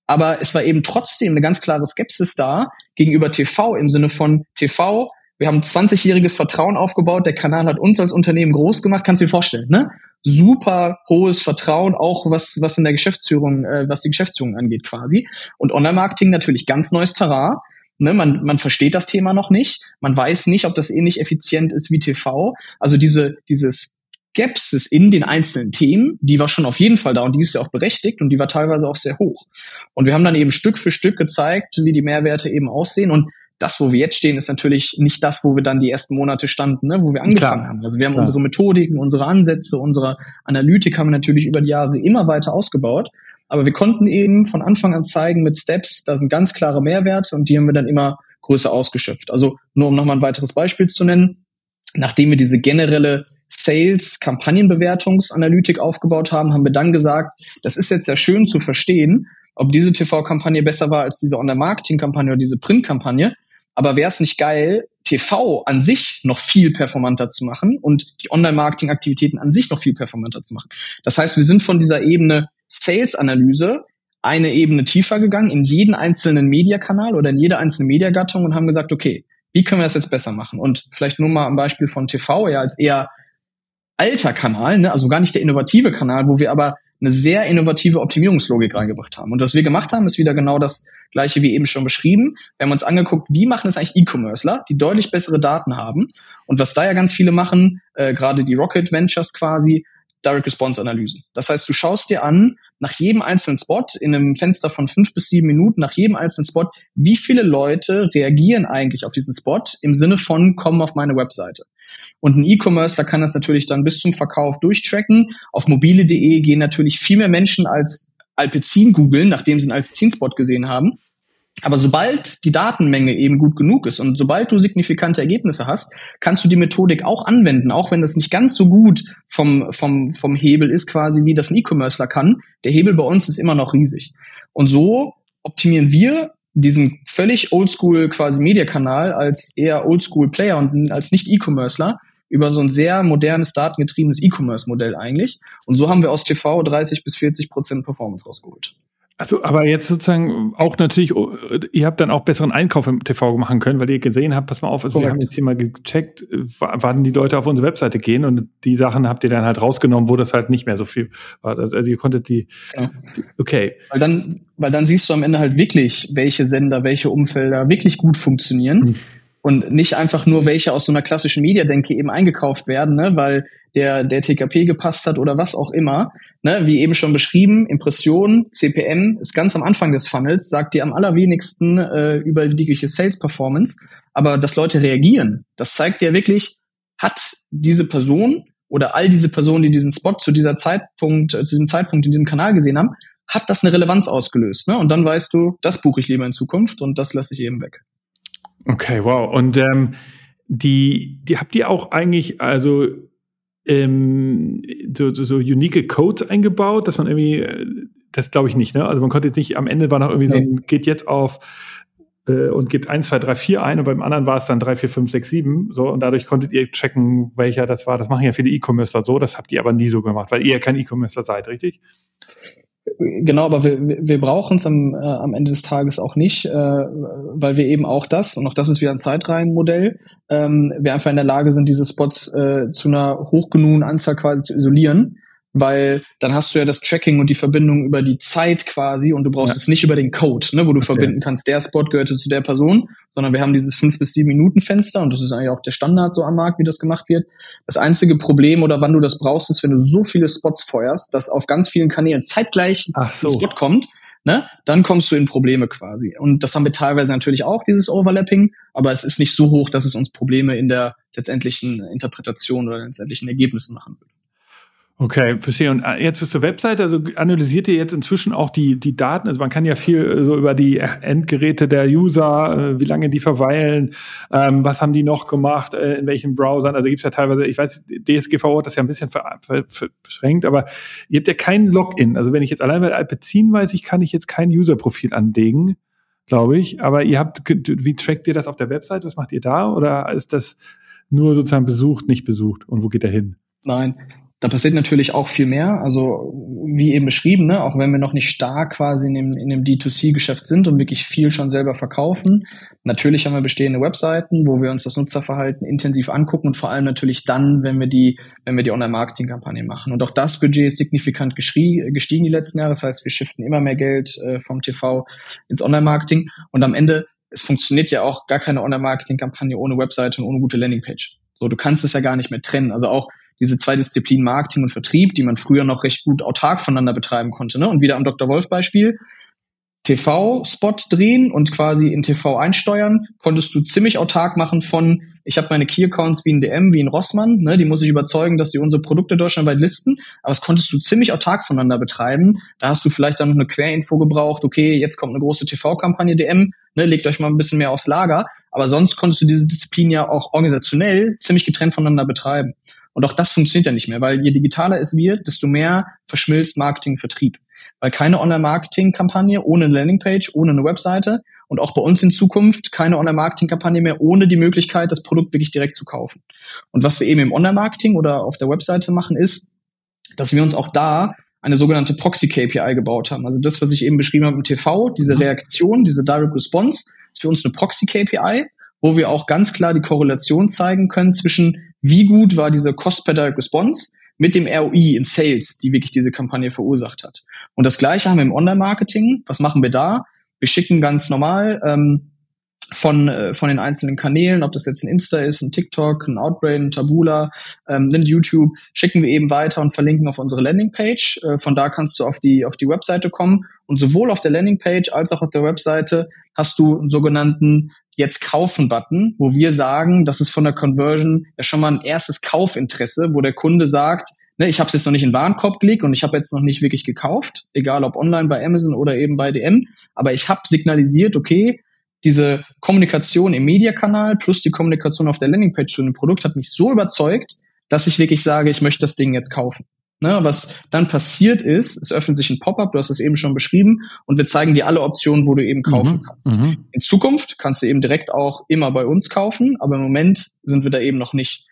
S1: aber es war eben trotzdem eine ganz klare Skepsis da gegenüber TV im Sinne von TV wir haben 20-jähriges Vertrauen aufgebaut. Der Kanal hat uns als Unternehmen groß gemacht. Kannst du dir vorstellen, ne? Super hohes Vertrauen, auch was, was in der Geschäftsführung, äh, was die Geschäftsführung angeht quasi. Und Online-Marketing natürlich ganz neues Terrain. Ne, man, man versteht das Thema noch nicht. Man weiß nicht, ob das ähnlich effizient ist wie TV. Also diese, dieses Skepsis in den einzelnen Themen, die war schon auf jeden Fall da und die ist ja auch berechtigt und die war teilweise auch sehr hoch. Und wir haben dann eben Stück für Stück gezeigt, wie die Mehrwerte eben aussehen und das, wo wir jetzt stehen, ist natürlich nicht das, wo wir dann die ersten Monate standen, ne, wo wir angefangen Klar. haben. Also wir haben Klar. unsere Methodiken, unsere Ansätze, unsere Analytik haben wir natürlich über die Jahre immer weiter ausgebaut. Aber wir konnten eben von Anfang an zeigen mit Steps, da sind ganz klare Mehrwerte und die haben wir dann immer größer ausgeschöpft. Also nur um nochmal ein weiteres Beispiel zu nennen, nachdem wir diese generelle Sales-Kampagnenbewertungsanalytik aufgebaut haben, haben wir dann gesagt, das ist jetzt ja schön zu verstehen, ob diese TV-Kampagne besser war als diese Online-Marketing-Kampagne oder diese Print-Kampagne. Aber wäre es nicht geil, TV an sich noch viel performanter zu machen und die Online-Marketing-Aktivitäten an sich noch viel performanter zu machen? Das heißt, wir sind von dieser Ebene Sales-Analyse eine Ebene tiefer gegangen in jeden einzelnen Mediakanal oder in jede einzelne Mediagattung und haben gesagt, okay, wie können wir das jetzt besser machen? Und vielleicht nur mal am Beispiel von TV, ja, als eher alter Kanal, ne? also gar nicht der innovative Kanal, wo wir aber eine sehr innovative Optimierungslogik reingebracht haben. Und was wir gemacht haben, ist wieder genau das gleiche wie eben schon beschrieben. Wir haben uns angeguckt, wie machen es eigentlich E-Commercer, die deutlich bessere Daten haben. Und was da ja ganz viele machen, äh, gerade die Rocket Ventures quasi, Direct Response Analysen. Das heißt, du schaust dir an, nach jedem einzelnen Spot, in einem Fenster von fünf bis sieben Minuten, nach jedem einzelnen Spot, wie viele Leute reagieren eigentlich auf diesen Spot im Sinne von, kommen auf meine Webseite. Und ein E-Commerce, da kann das natürlich dann bis zum Verkauf durchtracken. Auf mobile.de gehen natürlich viel mehr Menschen als Alpecin googeln, nachdem sie einen Alpecin-Spot gesehen haben. Aber sobald die Datenmenge eben gut genug ist und sobald du signifikante Ergebnisse hast, kannst du die Methodik auch anwenden, auch wenn das nicht ganz so gut vom, vom, vom Hebel ist, quasi wie das ein E-Commercer kann. Der Hebel bei uns ist immer noch riesig. Und so optimieren wir diesen völlig oldschool quasi Mediakanal als eher oldschool Player und als nicht E-Commercer über so ein sehr modernes, datengetriebenes E-Commerce-Modell eigentlich. Und so haben wir aus TV 30 bis 40 Prozent Performance rausgeholt.
S2: Also, aber jetzt sozusagen auch natürlich, oh, ihr habt dann auch besseren Einkauf im TV machen können, weil ihr gesehen habt, pass mal auf, also Correct. wir haben jetzt hier mal gecheckt, wann die Leute auf unsere Webseite gehen und die Sachen habt ihr dann halt rausgenommen, wo das halt nicht mehr so viel war. Also, ihr konntet die, ja. die, okay.
S1: Weil dann, weil dann siehst du am Ende halt wirklich, welche Sender, welche Umfelder wirklich gut funktionieren. Mhm und nicht einfach nur welche aus so einer klassischen Mediadenke eben eingekauft werden, ne, weil der, der TKP gepasst hat oder was auch immer. Ne, wie eben schon beschrieben, Impression, CPM ist ganz am Anfang des Funnels, sagt dir am allerwenigsten äh, über die wirkliche Sales Performance, aber dass Leute reagieren, das zeigt dir wirklich, hat diese Person oder all diese Personen, die diesen Spot zu dieser Zeitpunkt, äh, zu diesem Zeitpunkt in diesem Kanal gesehen haben, hat das eine Relevanz ausgelöst. Ne? Und dann weißt du, das buche ich lieber in Zukunft und das lasse ich eben weg.
S2: Okay, wow. Und ähm, die, die habt ihr auch eigentlich, also ähm, so, so, so unique Codes eingebaut, dass man irgendwie, äh, das glaube ich nicht, ne? Also man konnte jetzt nicht, am Ende war noch irgendwie so ein, geht jetzt auf äh, und gibt 1, 2, 3, 4 ein und beim anderen war es dann 3, 4, 5, 6, 7. So, und dadurch konntet ihr checken, welcher das war. Das machen ja viele E-Commercer so, das habt ihr aber nie so gemacht, weil ihr kein E-Commercer seid, richtig?
S1: Genau, aber wir, wir brauchen es am, äh, am Ende des Tages auch nicht, äh, weil wir eben auch das, und auch das ist wieder ein Zeitreihenmodell, ähm, wir einfach in der Lage sind, diese Spots äh, zu einer hoch genügenden Anzahl quasi zu isolieren weil dann hast du ja das Tracking und die Verbindung über die Zeit quasi und du brauchst ja. es nicht über den Code, ne, wo du okay. verbinden kannst, der Spot gehörte zu der Person, sondern wir haben dieses fünf bis sieben Minuten Fenster und das ist eigentlich auch der Standard so am Markt, wie das gemacht wird. Das einzige Problem oder wann du das brauchst, ist, wenn du so viele Spots feuerst, dass auf ganz vielen Kanälen zeitgleich so. ein Spot kommt, ne, dann kommst du in Probleme quasi. Und das haben wir teilweise natürlich auch, dieses Overlapping, aber es ist nicht so hoch, dass es uns Probleme in der letztendlichen Interpretation oder letztendlichen Ergebnissen machen würde.
S2: Okay, verstehe. Und äh, jetzt ist zur Webseite, also analysiert ihr jetzt inzwischen auch die, die Daten? Also man kann ja viel äh, so über die Endgeräte der User, äh, wie lange die verweilen, ähm, was haben die noch gemacht, äh, in welchen Browsern. Also gibt's ja teilweise, ich weiß, DSGVO hat das ja ein bisschen ver, ver, ver, beschränkt, aber ihr habt ja keinen Login. Also wenn ich jetzt allein bei Alpecin weiß, ich kann ich jetzt kein User-Profil anlegen, glaube ich. Aber ihr habt, wie trackt ihr das auf der Website? Was macht ihr da? Oder ist das nur sozusagen besucht, nicht besucht? Und wo geht er hin?
S1: Nein, da passiert natürlich auch viel mehr. Also wie eben beschrieben, ne, auch wenn wir noch nicht stark quasi in dem, in dem D2C-Geschäft sind und wirklich viel schon selber verkaufen. Natürlich haben wir bestehende Webseiten, wo wir uns das Nutzerverhalten intensiv angucken und vor allem natürlich dann, wenn wir die, wenn wir die Online-Marketing-Kampagne machen. Und auch das Budget ist signifikant gestiegen die letzten Jahre. Das heißt, wir shiften immer mehr Geld äh, vom TV ins Online-Marketing. Und am Ende, es funktioniert ja auch gar keine Online-Marketing-Kampagne ohne Webseite und ohne gute Landingpage. So, du kannst es ja gar nicht mehr trennen. Also auch diese zwei Disziplinen Marketing und Vertrieb, die man früher noch recht gut autark voneinander betreiben konnte. Ne? Und wieder am Dr. Wolf Beispiel. TV-Spot drehen und quasi in TV einsteuern, konntest du ziemlich autark machen von, ich habe meine Key-Accounts wie ein DM, wie ein Rossmann, ne, die muss ich überzeugen, dass sie unsere Produkte deutschlandweit listen, aber das konntest du ziemlich autark voneinander betreiben. Da hast du vielleicht dann noch eine Querinfo gebraucht, okay, jetzt kommt eine große TV-Kampagne DM, ne, legt euch mal ein bisschen mehr aufs Lager, aber sonst konntest du diese Disziplin ja auch organisationell ziemlich getrennt voneinander betreiben. Und auch das funktioniert ja nicht mehr, weil je digitaler es wird, desto mehr verschmilzt Marketing Vertrieb. Weil keine Online-Marketing-Kampagne ohne eine Landingpage, ohne eine Webseite und auch bei uns in Zukunft keine Online-Marketing-Kampagne mehr ohne die Möglichkeit, das Produkt wirklich direkt zu kaufen. Und was wir eben im Online-Marketing oder auf der Webseite machen, ist, dass wir uns auch da eine sogenannte Proxy-KPI gebaut haben. Also das, was ich eben beschrieben habe im TV, diese mhm. Reaktion, diese Direct Response, ist für uns eine Proxy-KPI, wo wir auch ganz klar die Korrelation zeigen können zwischen wie gut war diese Cost per Direct Response mit dem ROI in Sales, die wirklich diese Kampagne verursacht hat. Und das gleiche haben wir im Online-Marketing. Was machen wir da? Wir schicken ganz normal ähm, von, äh, von den einzelnen Kanälen, ob das jetzt ein Insta ist, ein TikTok, ein Outbrain, ein Tabula, ähm, ein YouTube, schicken wir eben weiter und verlinken auf unsere Landingpage. Äh, von da kannst du auf die, auf die Webseite kommen. Und sowohl auf der Landingpage als auch auf der Webseite hast du einen sogenannten jetzt kaufen Button, wo wir sagen, das ist von der Conversion ja schon mal ein erstes Kaufinteresse, wo der Kunde sagt, ne, ich habe es jetzt noch nicht in den Warenkorb gelegt und ich habe jetzt noch nicht wirklich gekauft, egal ob online bei Amazon oder eben bei DM, aber ich habe signalisiert, okay, diese Kommunikation im Mediakanal plus die Kommunikation auf der Landingpage zu dem Produkt hat mich so überzeugt, dass ich wirklich sage, ich möchte das Ding jetzt kaufen. Ne, was dann passiert ist, es öffnet sich ein Pop-up, du hast es eben schon beschrieben, und wir zeigen dir alle Optionen, wo du eben kaufen mhm, kannst. Mhm. In Zukunft kannst du eben direkt auch immer bei uns kaufen, aber im Moment sind wir da eben noch nicht.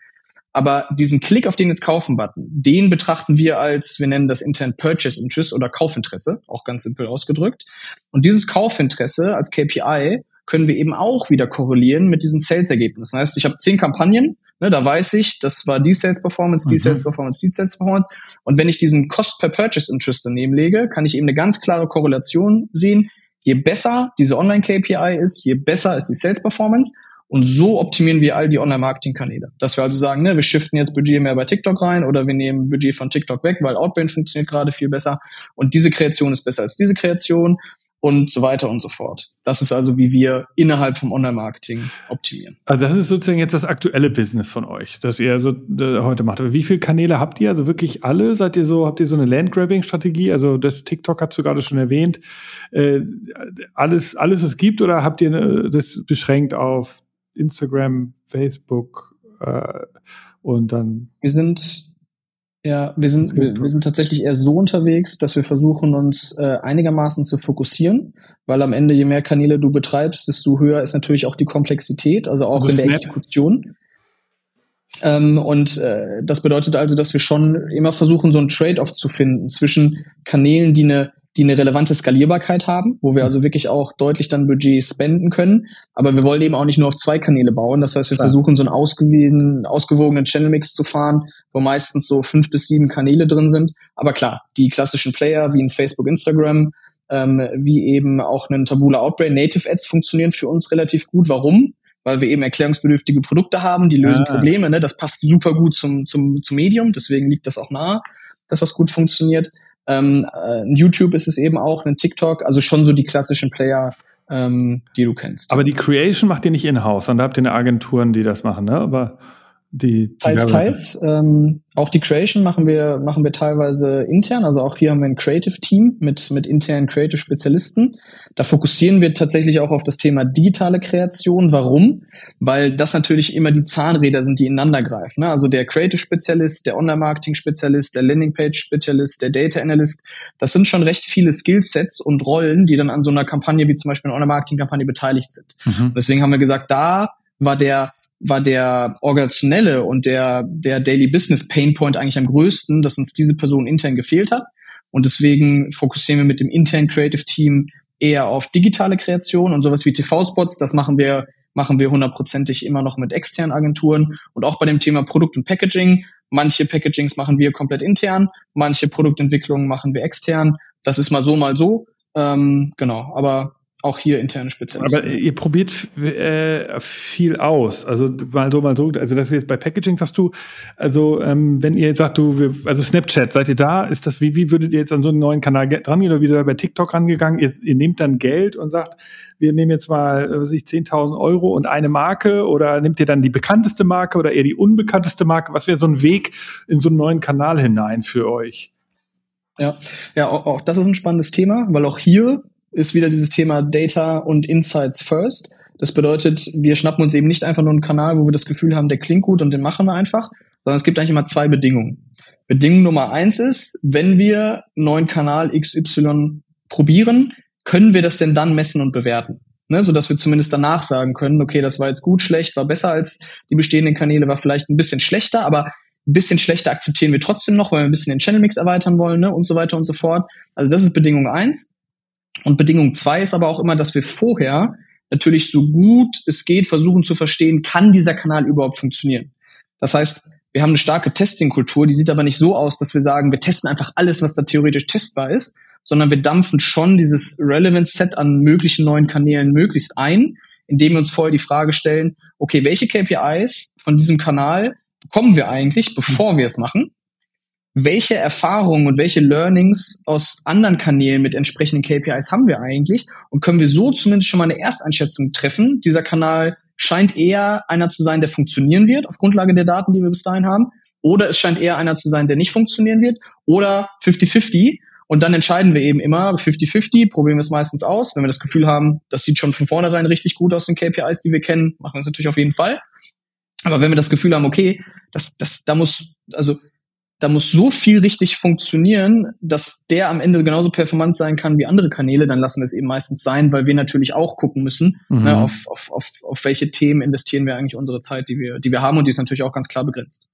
S1: Aber diesen Klick auf den jetzt kaufen-Button, den betrachten wir als, wir nennen das intern Purchase Interest oder Kaufinteresse, auch ganz simpel ausgedrückt. Und dieses Kaufinteresse als KPI können wir eben auch wieder korrelieren mit diesen Sales-Ergebnissen. Das heißt, ich habe zehn Kampagnen, ne, da weiß ich, das war die Sales-Performance, die mhm. Sales-Performance, die Sales-Performance. Und wenn ich diesen Cost per Purchase Interest daneben lege, kann ich eben eine ganz klare Korrelation sehen. Je besser diese Online-KPI ist, je besser ist die Sales-Performance. Und so optimieren wir all die Online-Marketing-Kanäle. Dass wir also sagen, ne, wir shiften jetzt Budget mehr bei TikTok rein oder wir nehmen Budget von TikTok weg, weil Outbrain funktioniert gerade viel besser. Und diese Kreation ist besser als diese Kreation und so weiter und so fort. Das ist also, wie wir innerhalb vom Online-Marketing optimieren.
S2: Also das ist sozusagen jetzt das aktuelle Business von euch, das ihr so heute macht. Aber wie viele Kanäle habt ihr? Also wirklich alle? Seid ihr so, habt ihr so eine Landgrabbing-Strategie? Also das TikTok hast du gerade schon erwähnt. Äh, alles, alles, was es gibt, oder habt ihr äh, das beschränkt auf Instagram, Facebook äh, und dann?
S1: Wir sind ja, wir sind, wir, wir, sind tatsächlich eher so unterwegs, dass wir versuchen, uns äh, einigermaßen zu fokussieren, weil am Ende, je mehr Kanäle du betreibst, desto höher ist natürlich auch die Komplexität, also auch also in der Exekution. Ähm, und äh, das bedeutet also, dass wir schon immer versuchen, so ein Trade-off zu finden zwischen Kanälen, die eine die eine relevante Skalierbarkeit haben, wo wir also wirklich auch deutlich dann Budget spenden können. Aber wir wollen eben auch nicht nur auf zwei Kanäle bauen. Das heißt, wir Klar. versuchen so einen ausgewogenen, ausgewogenen Channel-Mix zu fahren, wo meistens so fünf bis sieben Kanäle drin sind. Aber klar, die klassischen Player wie in Facebook, Instagram, ähm, wie eben auch einen Tabula Outbrain, Native Ads funktionieren für uns relativ gut. Warum? Weil wir eben erklärungsbedürftige Produkte haben, die lösen ah. Probleme. Ne? Das passt super gut zum, zum, zum Medium, deswegen liegt das auch nahe, dass das gut funktioniert. Ähm, äh, YouTube ist es eben auch, ein TikTok, also schon so die klassischen Player, ähm, die du kennst.
S2: Aber die Creation macht ihr nicht in-house, sondern da habt ihr eine Agenturen, die das machen, ne? Aber die,
S1: teils, teils. Ähm, auch die Creation machen wir, machen wir teilweise intern. Also auch hier haben wir ein Creative Team mit, mit internen Creative Spezialisten. Da fokussieren wir tatsächlich auch auf das Thema digitale Kreation. Warum? Weil das natürlich immer die Zahnräder sind, die ineinander greifen. Ne? Also der Creative Spezialist, der Online-Marketing Spezialist, der Landing Page Spezialist, der Data Analyst. Das sind schon recht viele Skillsets und Rollen, die dann an so einer Kampagne wie zum Beispiel einer Online-Marketing-Kampagne beteiligt sind. Mhm. Deswegen haben wir gesagt, da war der war der organisationelle und der, der Daily Business Pain Point eigentlich am größten, dass uns diese Person intern gefehlt hat. Und deswegen fokussieren wir mit dem internen Creative Team eher auf digitale Kreation und sowas wie TV-Spots. Das machen wir, machen wir hundertprozentig immer noch mit externen Agenturen. Und auch bei dem Thema Produkt und Packaging. Manche Packagings machen wir komplett intern, manche Produktentwicklungen machen wir extern. Das ist mal so, mal so. Ähm, genau, aber auch hier interne Spezialisten.
S2: Aber ihr probiert äh, viel aus. Also mal so, mal so. Also das ist jetzt bei Packaging, was du, also ähm, wenn ihr jetzt sagt, du, also Snapchat, seid ihr da? Ist das, wie, wie würdet ihr jetzt an so einen neuen Kanal dran gehen oder wie seid ihr bei TikTok rangegangen? Ihr, ihr nehmt dann Geld und sagt, wir nehmen jetzt mal, was weiß ich, 10.000 Euro und eine Marke oder nehmt ihr dann die bekannteste Marke oder eher die unbekannteste Marke? Was wäre so ein Weg in so einen neuen Kanal hinein für euch?
S1: Ja, ja, auch, auch das ist ein spannendes Thema, weil auch hier ist wieder dieses Thema Data und Insights first. Das bedeutet, wir schnappen uns eben nicht einfach nur einen Kanal, wo wir das Gefühl haben, der klingt gut und den machen wir einfach, sondern es gibt eigentlich immer zwei Bedingungen. Bedingung Nummer eins ist, wenn wir einen neuen Kanal XY probieren, können wir das denn dann messen und bewerten? Ne, so dass wir zumindest danach sagen können, okay, das war jetzt gut, schlecht, war besser als die bestehenden Kanäle, war vielleicht ein bisschen schlechter, aber ein bisschen schlechter akzeptieren wir trotzdem noch, weil wir ein bisschen den Channel Mix erweitern wollen, ne, und so weiter und so fort. Also das ist Bedingung eins. Und Bedingung zwei ist aber auch immer, dass wir vorher natürlich so gut es geht versuchen zu verstehen, kann dieser Kanal überhaupt funktionieren. Das heißt, wir haben eine starke Testing-Kultur, die sieht aber nicht so aus, dass wir sagen, wir testen einfach alles, was da theoretisch testbar ist, sondern wir dampfen schon dieses Relevance-Set an möglichen neuen Kanälen möglichst ein, indem wir uns vorher die Frage stellen, okay, welche KPIs von diesem Kanal bekommen wir eigentlich, bevor wir es machen? Welche Erfahrungen und welche Learnings aus anderen Kanälen mit entsprechenden KPIs haben wir eigentlich und können wir so zumindest schon mal eine Ersteinschätzung treffen. Dieser Kanal scheint eher einer zu sein, der funktionieren wird auf Grundlage der Daten, die wir bis dahin haben. oder es scheint eher einer zu sein, der nicht funktionieren wird, oder 50-50. Und dann entscheiden wir eben immer 50-50, probieren wir es meistens aus. Wenn wir das Gefühl haben, das sieht schon von vornherein richtig gut aus, den KPIs, die wir kennen, machen wir es natürlich auf jeden Fall. Aber wenn wir das Gefühl haben, okay, das, das, da muss, also da muss so viel richtig funktionieren, dass der am Ende genauso performant sein kann wie andere Kanäle, dann lassen wir es eben meistens sein, weil wir natürlich auch gucken müssen, mhm. ne, auf, auf, auf, auf welche Themen investieren wir eigentlich unsere Zeit, die wir, die wir haben und die ist natürlich auch ganz klar begrenzt.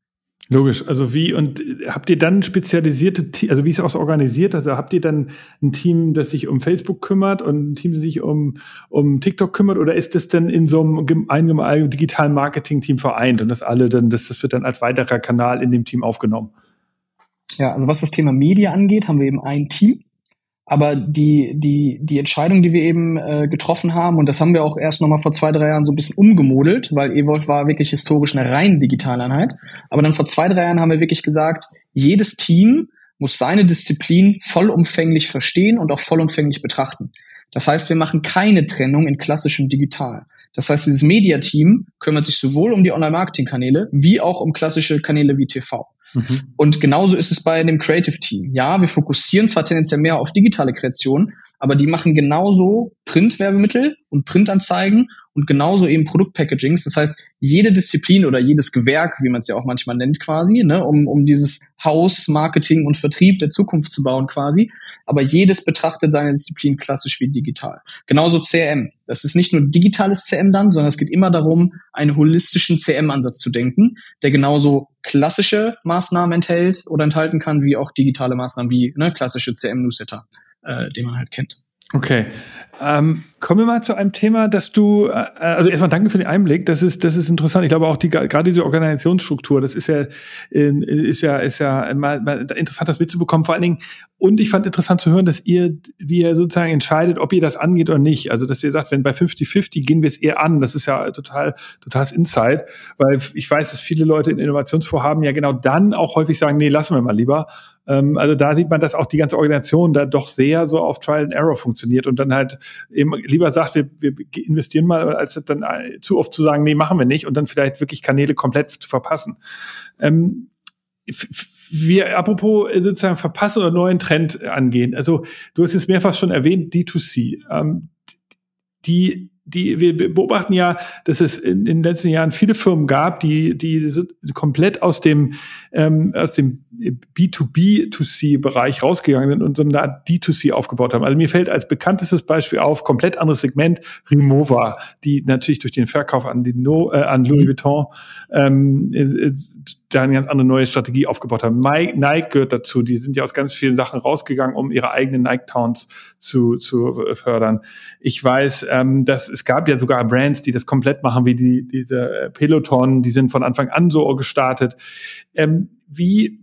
S2: Logisch. Also wie, und habt ihr dann spezialisierte, also wie ist es auch so organisiert? Also habt ihr dann ein Team, das sich um Facebook kümmert und ein Team, das sich um, um TikTok kümmert oder ist das denn in so einem, einem digitalen Marketing-Team vereint und das alle dann, das wird dann als weiterer Kanal in dem Team aufgenommen?
S1: Ja, also was das Thema Media angeht, haben wir eben ein Team. Aber die, die, die Entscheidung, die wir eben äh, getroffen haben, und das haben wir auch erst nochmal vor zwei, drei Jahren so ein bisschen umgemodelt, weil Evolve war wirklich historisch eine rein digitale Einheit. Aber dann vor zwei, drei Jahren haben wir wirklich gesagt, jedes Team muss seine Disziplin vollumfänglich verstehen und auch vollumfänglich betrachten. Das heißt, wir machen keine Trennung in klassisch und digital. Das heißt, dieses Media-Team kümmert sich sowohl um die Online-Marketing-Kanäle wie auch um klassische Kanäle wie TV. Mhm. Und genauso ist es bei dem Creative Team. Ja, wir fokussieren zwar tendenziell mehr auf digitale Kreation, aber die machen genauso Printwerbemittel und Printanzeigen und genauso eben Produktpackagings. Das heißt, jede Disziplin oder jedes Gewerk, wie man es ja auch manchmal nennt quasi, ne, um, um dieses Haus, Marketing und Vertrieb der Zukunft zu bauen quasi. Aber jedes betrachtet seine Disziplin klassisch wie digital. Genauso CRM. Das ist nicht nur digitales CRM dann, sondern es geht immer darum, einen holistischen CRM-Ansatz zu denken, der genauso klassische Maßnahmen enthält oder enthalten kann, wie auch digitale Maßnahmen wie ne, klassische CRM-Newsletter, äh, den man halt kennt.
S2: Okay. Ähm, kommen wir mal zu einem Thema, dass du, äh, also erstmal danke für den Einblick. Das ist, das ist interessant. Ich glaube auch die, gerade diese Organisationsstruktur, das ist ja, äh, ist ja, ist ja mal, mal interessant, das mitzubekommen. Vor allen Dingen, und ich fand interessant zu hören, dass ihr, wie ihr sozusagen entscheidet, ob ihr das angeht oder nicht. Also, dass ihr sagt, wenn bei 50-50 gehen wir es eher an. Das ist ja total, totales Insight, weil ich weiß, dass viele Leute in Innovationsvorhaben ja genau dann auch häufig sagen, nee, lassen wir mal lieber. Ähm, also da sieht man, dass auch die ganze Organisation da doch sehr so auf Trial and Error funktioniert und dann halt eben lieber sagt, wir, wir investieren mal, als dann zu oft zu sagen, nee, machen wir nicht und dann vielleicht wirklich Kanäle komplett zu verpassen. Ähm, wir, apropos äh, sozusagen verpassen oder neuen Trend angehen. Also du hast es mehrfach schon erwähnt, D2C. Ähm, die die, wir beobachten ja, dass es in, in, den letzten Jahren viele Firmen gab, die, die komplett aus dem, ähm, aus dem B2B2C-Bereich rausgegangen sind und so eine Art D2C aufgebaut haben. Also mir fällt als bekanntestes Beispiel auf, komplett anderes Segment, Remova, die natürlich durch den Verkauf an, die no, äh, an Louis. Vuitton ähm, da eine ganz andere neue Strategie aufgebaut haben. Nike gehört dazu, die sind ja aus ganz vielen Sachen rausgegangen, um ihre eigenen Nike-Towns zu, zu fördern. Ich weiß, ähm, dass es gab ja sogar Brands, die das komplett machen, wie die, diese äh, Peloton, die sind von Anfang an so gestartet. Ähm, wie,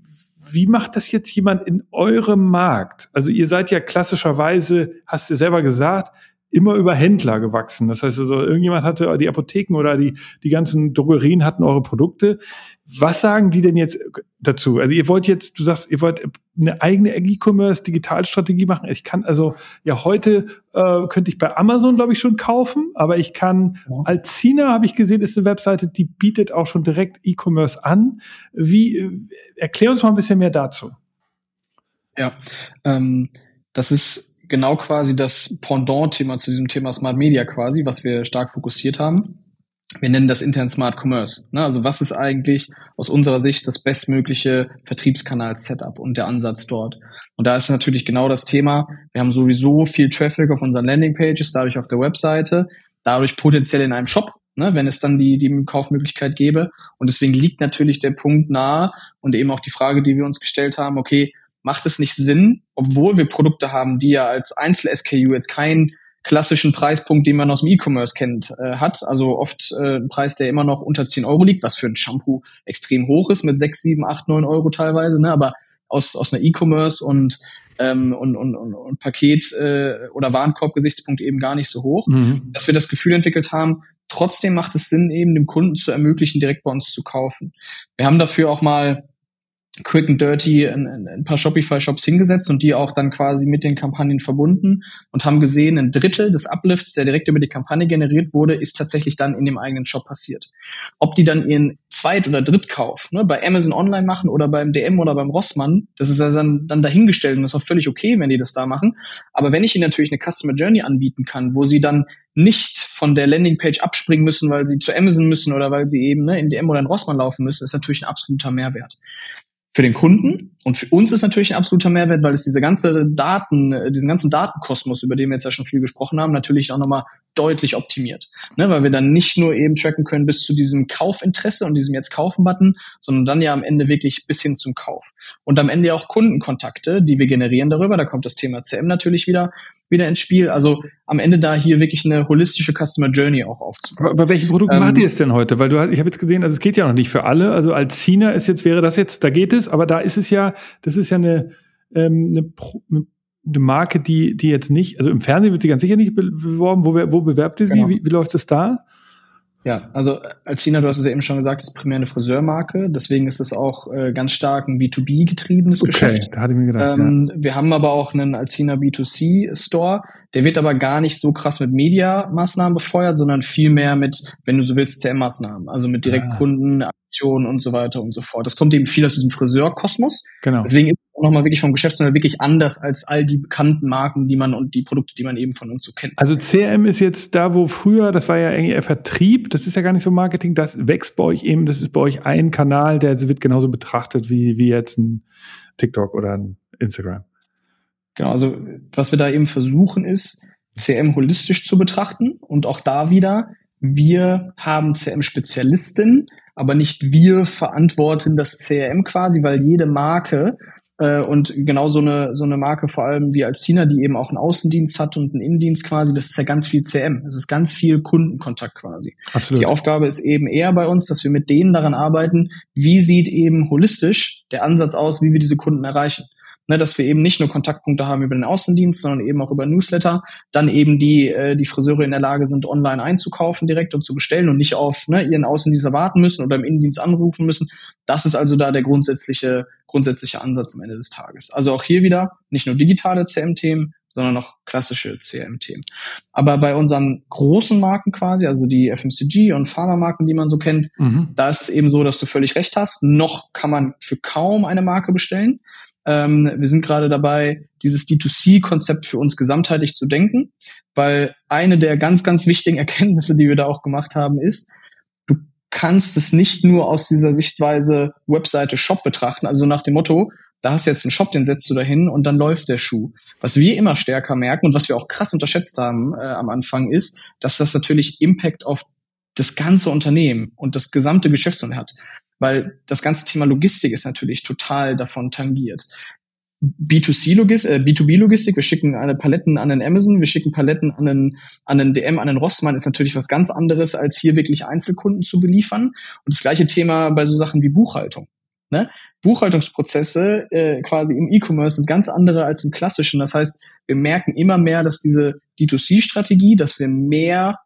S2: wie macht das jetzt jemand in eurem Markt? Also ihr seid ja klassischerweise, hast du selber gesagt, immer über Händler gewachsen. Das heißt also, irgendjemand hatte die Apotheken oder die, die ganzen Drogerien hatten eure Produkte. Was sagen die denn jetzt dazu? Also ihr wollt jetzt, du sagst, ihr wollt eine eigene E-Commerce-Digitalstrategie machen. Ich kann also, ja, heute äh, könnte ich bei Amazon, glaube ich, schon kaufen, aber ich kann, ja. Alcina, habe ich gesehen, ist eine Webseite, die bietet auch schon direkt E-Commerce an. Wie, äh, erklär uns mal ein bisschen mehr dazu.
S1: Ja, ähm, das ist genau quasi das Pendant-Thema zu diesem Thema Smart Media quasi, was wir stark fokussiert haben wir nennen das intern Smart Commerce. Ne? Also was ist eigentlich aus unserer Sicht das bestmögliche Vertriebskanal-Setup und der Ansatz dort? Und da ist natürlich genau das Thema. Wir haben sowieso viel Traffic auf unseren Landingpages, dadurch auf der Webseite, dadurch potenziell in einem Shop, ne? wenn es dann die, die Kaufmöglichkeit gäbe. Und deswegen liegt natürlich der Punkt nahe und eben auch die Frage, die wir uns gestellt haben, okay, macht es nicht Sinn, obwohl wir Produkte haben, die ja als Einzel-SKU jetzt kein klassischen Preispunkt, den man aus dem E-Commerce kennt, äh, hat. Also oft äh, ein Preis, der immer noch unter 10 Euro liegt, was für ein Shampoo extrem hoch ist, mit 6, 7, 8, 9 Euro teilweise, ne? aber aus, aus einer E-Commerce und, ähm, und, und, und, und Paket- äh, oder Warenkorb-Gesichtspunkt eben gar nicht so hoch, mhm. dass wir das Gefühl entwickelt haben, trotzdem macht es Sinn, eben dem Kunden zu ermöglichen, direkt bei uns zu kaufen. Wir haben dafür auch mal quick and dirty ein, ein paar Shopify-Shops hingesetzt und die auch dann quasi mit den Kampagnen verbunden und haben gesehen, ein Drittel des Uplifts, der direkt über die Kampagne generiert wurde, ist tatsächlich dann in dem eigenen Shop passiert. Ob die dann ihren Zweit- oder Drittkauf, ne, bei Amazon Online machen oder beim DM oder beim Rossmann, das ist also dann, dann dahingestellt und das ist auch völlig okay, wenn die das da machen. Aber wenn ich ihnen natürlich eine Customer Journey anbieten kann, wo sie dann nicht von der Landingpage abspringen müssen, weil sie zu Amazon müssen oder weil sie eben ne, in DM oder in Rossmann laufen müssen, ist natürlich ein absoluter Mehrwert für den Kunden. Und für uns ist natürlich ein absoluter Mehrwert, weil es diese ganze Daten, äh, diesen ganzen Datenkosmos, über den wir jetzt ja schon viel gesprochen haben, natürlich auch nochmal deutlich optimiert. Ne, weil wir dann nicht nur eben tracken können bis zu diesem Kaufinteresse und diesem jetzt kaufen-Button, sondern dann ja am Ende wirklich bis hin zum Kauf. Und am Ende auch Kundenkontakte, die wir generieren darüber. Da kommt das Thema CM natürlich wieder, wieder ins Spiel. Also am Ende da hier wirklich eine holistische Customer Journey auch aufzubauen.
S2: Aber bei welchen Produkten ähm, macht ihr es denn heute? Weil du, ich habe jetzt gesehen, also es geht ja noch nicht für alle. Also als China ist jetzt, wäre das jetzt, da geht es, aber da ist es ja, das ist ja eine, ähm, eine, eine eine Marke, die, die jetzt nicht, also im Fernsehen wird sie ganz sicher nicht beworben. Wo, wo bewerbt ihr sie? Genau. Wie, wie läuft es da?
S1: Ja, also als China, du hast es ja eben schon gesagt, ist primär eine Friseurmarke. Deswegen ist es auch äh, ganz stark ein B2B-getriebenes okay, Geschäft. Da hatte ich mir gedacht. Ähm, ja. Wir haben aber auch einen als China B2C-Store. Der wird aber gar nicht so krass mit Media-Maßnahmen befeuert, sondern viel mehr mit, wenn du so willst, CM-Maßnahmen. Also mit Direktkunden, ah. Aktionen und so weiter und so fort. Das kommt eben viel aus diesem Friseurkosmos. Genau. Deswegen ist nochmal wirklich vom Geschäftsmodell wirklich anders als all die bekannten Marken, die man und die Produkte, die man eben von uns so kennt.
S2: Also CM ist jetzt da, wo früher, das war ja irgendwie Vertrieb, das ist ja gar nicht so Marketing, das wächst bei euch eben, das ist bei euch ein Kanal, der wird genauso betrachtet wie, wie jetzt ein TikTok oder ein Instagram.
S1: Genau, also was wir da eben versuchen ist, CM holistisch zu betrachten und auch da wieder, wir haben CM-Spezialisten, aber nicht wir verantworten das CRM quasi, weil jede Marke äh, und genau so eine, so eine Marke vor allem wie als China, die eben auch einen Außendienst hat und einen Innendienst quasi, das ist ja ganz viel CM. Das ist ganz viel Kundenkontakt quasi. Absolut. Die Aufgabe ist eben eher bei uns, dass wir mit denen daran arbeiten, wie sieht eben holistisch der Ansatz aus, wie wir diese Kunden erreichen ne, dass wir eben nicht nur Kontaktpunkte haben über den Außendienst, sondern eben auch über Newsletter, dann eben die, äh, die Friseure in der Lage sind, online einzukaufen direkt und zu bestellen und nicht auf ne, ihren Außendienst erwarten müssen oder im Innendienst anrufen müssen. Das ist also da der grundsätzliche, grundsätzliche Ansatz am Ende des Tages. Also auch hier wieder nicht nur digitale CM-Themen, sondern auch klassische CRM-Themen. Aber bei unseren großen Marken quasi, also die FMCG und Pharma-Marken, die man so kennt, mhm. da ist es eben so, dass du völlig recht hast. Noch kann man für kaum eine Marke bestellen. Ähm, wir sind gerade dabei, dieses D2C-Konzept für uns gesamtheitlich zu denken, weil eine der ganz, ganz wichtigen Erkenntnisse, die wir da auch gemacht haben, ist, du kannst es nicht nur aus dieser Sichtweise Webseite Shop betrachten, also nach dem Motto, da hast du jetzt einen Shop, den setzt du dahin und dann läuft der Schuh. Was wir immer stärker merken und was wir auch krass unterschätzt haben äh, am Anfang ist, dass das natürlich Impact auf das ganze Unternehmen und das gesamte Geschäftsmodell hat weil das ganze Thema Logistik ist natürlich total davon tangiert. B2C-Logistik, äh, B2B-Logistik, wir schicken eine Paletten an den Amazon, wir schicken Paletten an den, an den DM, an den Rossmann, ist natürlich was ganz anderes, als hier wirklich Einzelkunden zu beliefern. Und das gleiche Thema bei so Sachen wie Buchhaltung. Ne? Buchhaltungsprozesse äh, quasi im E-Commerce sind ganz andere als im klassischen. Das heißt, wir merken immer mehr, dass diese D2C-Strategie, dass wir mehr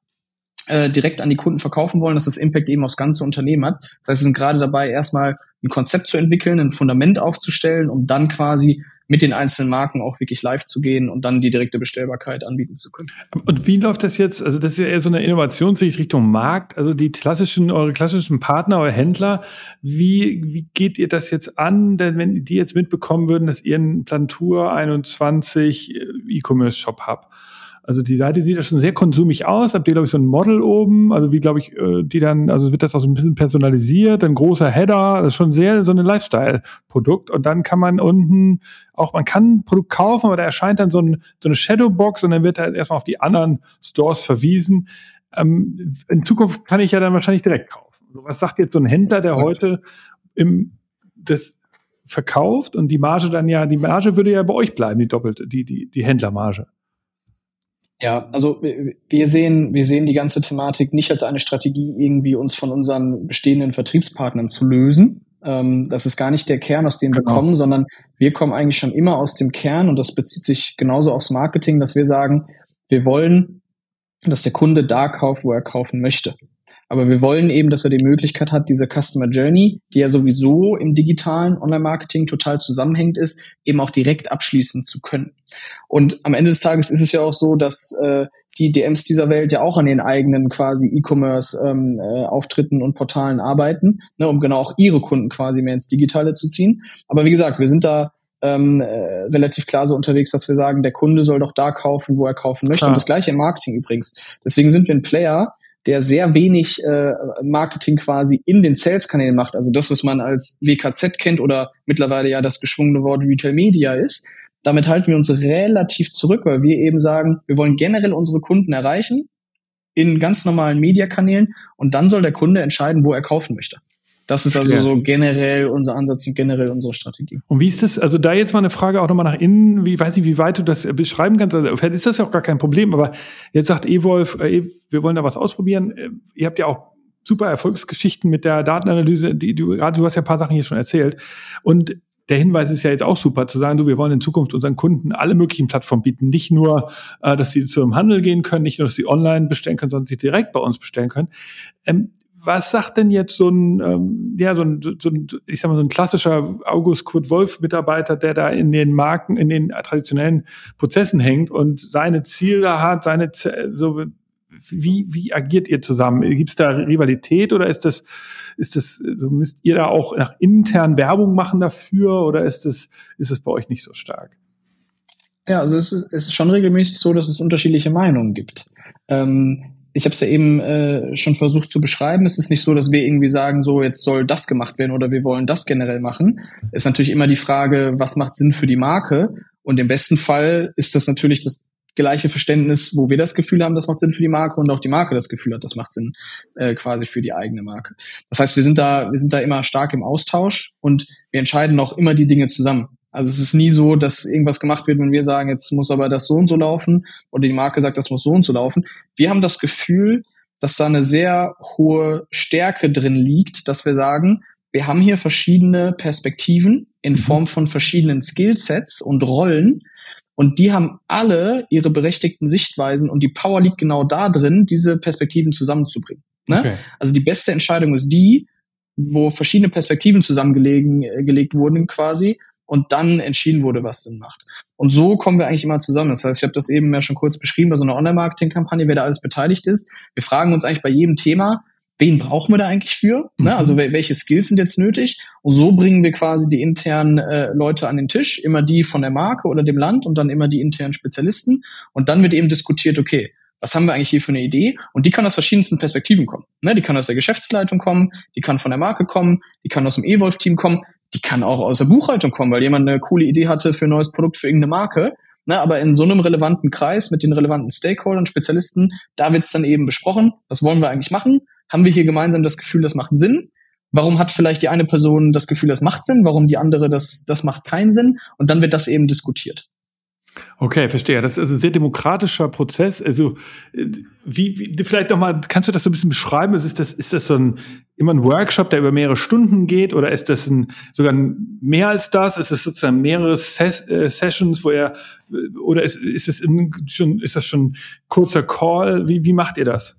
S1: äh, direkt an die Kunden verkaufen wollen, dass das Impact eben aufs ganze Unternehmen hat. Das heißt, wir sind gerade dabei, erstmal ein Konzept zu entwickeln, ein Fundament aufzustellen, um dann quasi mit den einzelnen Marken auch wirklich live zu gehen und dann die direkte Bestellbarkeit anbieten zu können.
S2: Und wie läuft das jetzt? Also das ist ja eher so eine Innovationssicht Richtung Markt. Also die klassischen, eure klassischen Partner, eure Händler, wie, wie geht ihr das jetzt an? Denn wenn die jetzt mitbekommen würden, dass ihr einen Plantur 21 äh, E-Commerce Shop habt, also die Seite sieht ja schon sehr konsumig aus. Habt ihr, glaube ich, so ein Model oben, also wie, glaube ich, äh, die dann, also wird das auch so ein bisschen personalisiert, ein großer Header, das ist schon sehr so ein Lifestyle-Produkt. Und dann kann man unten auch, man kann ein Produkt kaufen, aber da erscheint dann so, ein, so eine Shadowbox und dann wird halt erstmal auf die anderen Stores verwiesen. Ähm, in Zukunft kann ich ja dann wahrscheinlich direkt kaufen. Also was sagt jetzt so ein Händler, der heute im, das verkauft und die Marge dann ja, die Marge würde ja bei euch bleiben, die doppelte, die, die, die Händlermarge.
S1: Ja, also wir sehen, wir sehen die ganze Thematik nicht als eine Strategie, irgendwie uns von unseren bestehenden Vertriebspartnern zu lösen. Ähm, das ist gar nicht der Kern, aus dem wir genau. kommen, sondern wir kommen eigentlich schon immer aus dem Kern und das bezieht sich genauso aufs Marketing, dass wir sagen, wir wollen, dass der Kunde da kauft, wo er kaufen möchte. Aber wir wollen eben, dass er die Möglichkeit hat, diese Customer Journey, die ja sowieso im digitalen Online-Marketing total zusammenhängt ist, eben auch direkt abschließen zu können. Und am Ende des Tages ist es ja auch so, dass äh, die DMs dieser Welt ja auch an den eigenen quasi E-Commerce-Auftritten ähm, äh, und Portalen arbeiten, ne, um genau auch ihre Kunden quasi mehr ins Digitale zu ziehen. Aber wie gesagt, wir sind da ähm, äh, relativ klar so unterwegs, dass wir sagen, der Kunde soll doch da kaufen, wo er kaufen möchte. Klar. Und das gleiche im Marketing übrigens. Deswegen sind wir ein Player, der sehr wenig äh, Marketing quasi in den Sales-Kanälen macht. Also das, was man als WKZ kennt oder mittlerweile ja das geschwungene Wort Retail Media ist. Damit halten wir uns relativ zurück, weil wir eben sagen, wir wollen generell unsere Kunden erreichen in ganz normalen Mediakanälen und dann soll der Kunde entscheiden, wo er kaufen möchte. Das ist also ja. so generell unser Ansatz und generell unsere Strategie.
S2: Und wie ist das, also da jetzt mal eine Frage auch nochmal nach innen, wie weiß ich, wie weit du das beschreiben kannst, also vielleicht ist das ja auch gar kein Problem, aber jetzt sagt Evolve, äh, wir wollen da was ausprobieren. Äh, ihr habt ja auch super Erfolgsgeschichten mit der Datenanalyse, die du gerade, du hast ja ein paar Sachen hier schon erzählt. Und der Hinweis ist ja jetzt auch super, zu sagen, du, wir wollen in Zukunft unseren Kunden alle möglichen Plattformen bieten. Nicht nur, äh, dass sie zum Handel gehen können, nicht nur, dass sie online bestellen können, sondern sie direkt bei uns bestellen können. Ähm, was sagt denn jetzt so ein, ähm, ja, so ein, so ein, ich sag mal, so ein klassischer August Kurt Wolf Mitarbeiter, der da in den Marken, in den traditionellen Prozessen hängt und seine Ziele hat, seine, so, wie, wie agiert ihr zusammen? Gibt es da Rivalität oder ist das, ist das, so müsst ihr da auch nach intern Werbung machen dafür oder ist das, ist es bei euch nicht so stark?
S1: Ja, also es ist, es ist schon regelmäßig so, dass es unterschiedliche Meinungen gibt. Ähm, ich habe es ja eben äh, schon versucht zu beschreiben. Es ist nicht so, dass wir irgendwie sagen, so jetzt soll das gemacht werden oder wir wollen das generell machen. Es ist natürlich immer die Frage, was macht Sinn für die Marke? Und im besten Fall ist das natürlich das gleiche Verständnis, wo wir das Gefühl haben, das macht Sinn für die Marke und auch die Marke das Gefühl hat, das macht Sinn äh, quasi für die eigene Marke. Das heißt, wir sind da, wir sind da immer stark im Austausch und wir entscheiden auch immer die Dinge zusammen. Also es ist nie so, dass irgendwas gemacht wird, wenn wir sagen, jetzt muss aber das so und so laufen oder die Marke sagt, das muss so und so laufen. Wir haben das Gefühl, dass da eine sehr hohe Stärke drin liegt, dass wir sagen, wir haben hier verschiedene Perspektiven in mhm. Form von verschiedenen Skillsets und Rollen und die haben alle ihre berechtigten Sichtweisen und die Power liegt genau da drin, diese Perspektiven zusammenzubringen. Ne? Okay. Also die beste Entscheidung ist die, wo verschiedene Perspektiven zusammengelegt äh, gelegt wurden quasi und dann entschieden wurde, was Sinn macht. Und so kommen wir eigentlich immer zusammen. Das heißt, ich habe das eben ja schon kurz beschrieben bei so einer Online-Marketing-Kampagne, wer da alles beteiligt ist. Wir fragen uns eigentlich bei jedem Thema, wen brauchen wir da eigentlich für? Ne? Also mhm. welche Skills sind jetzt nötig? Und so bringen wir quasi die internen äh, Leute an den Tisch, immer die von der Marke oder dem Land und dann immer die internen Spezialisten. Und dann wird eben diskutiert, okay, was haben wir eigentlich hier für eine Idee? Und die kann aus verschiedensten Perspektiven kommen. Ne? Die kann aus der Geschäftsleitung kommen, die kann von der Marke kommen, die kann aus dem E-Wolf-Team kommen die kann auch aus der Buchhaltung kommen, weil jemand eine coole Idee hatte für ein neues Produkt für irgendeine Marke. Ne, aber in so einem relevanten Kreis mit den relevanten Stakeholdern, Spezialisten, da wird es dann eben besprochen, was wollen wir eigentlich machen? Haben wir hier gemeinsam das Gefühl, das macht Sinn? Warum hat vielleicht die eine Person das Gefühl, das macht Sinn? Warum die andere, das, das macht keinen Sinn? Und dann wird das eben diskutiert.
S2: Okay, verstehe. Das ist ein sehr demokratischer Prozess. Also, äh, wie, wie vielleicht nochmal, kannst du das so ein bisschen beschreiben? Ist das, ist das so ein, immer ein Workshop, der über mehrere Stunden geht? Oder ist das ein, sogar mehr als das? Ist es sozusagen mehrere Ses äh, Sessions, wo er, oder ist, ist es in, schon, ist das schon kurzer Call? Wie, wie macht ihr das?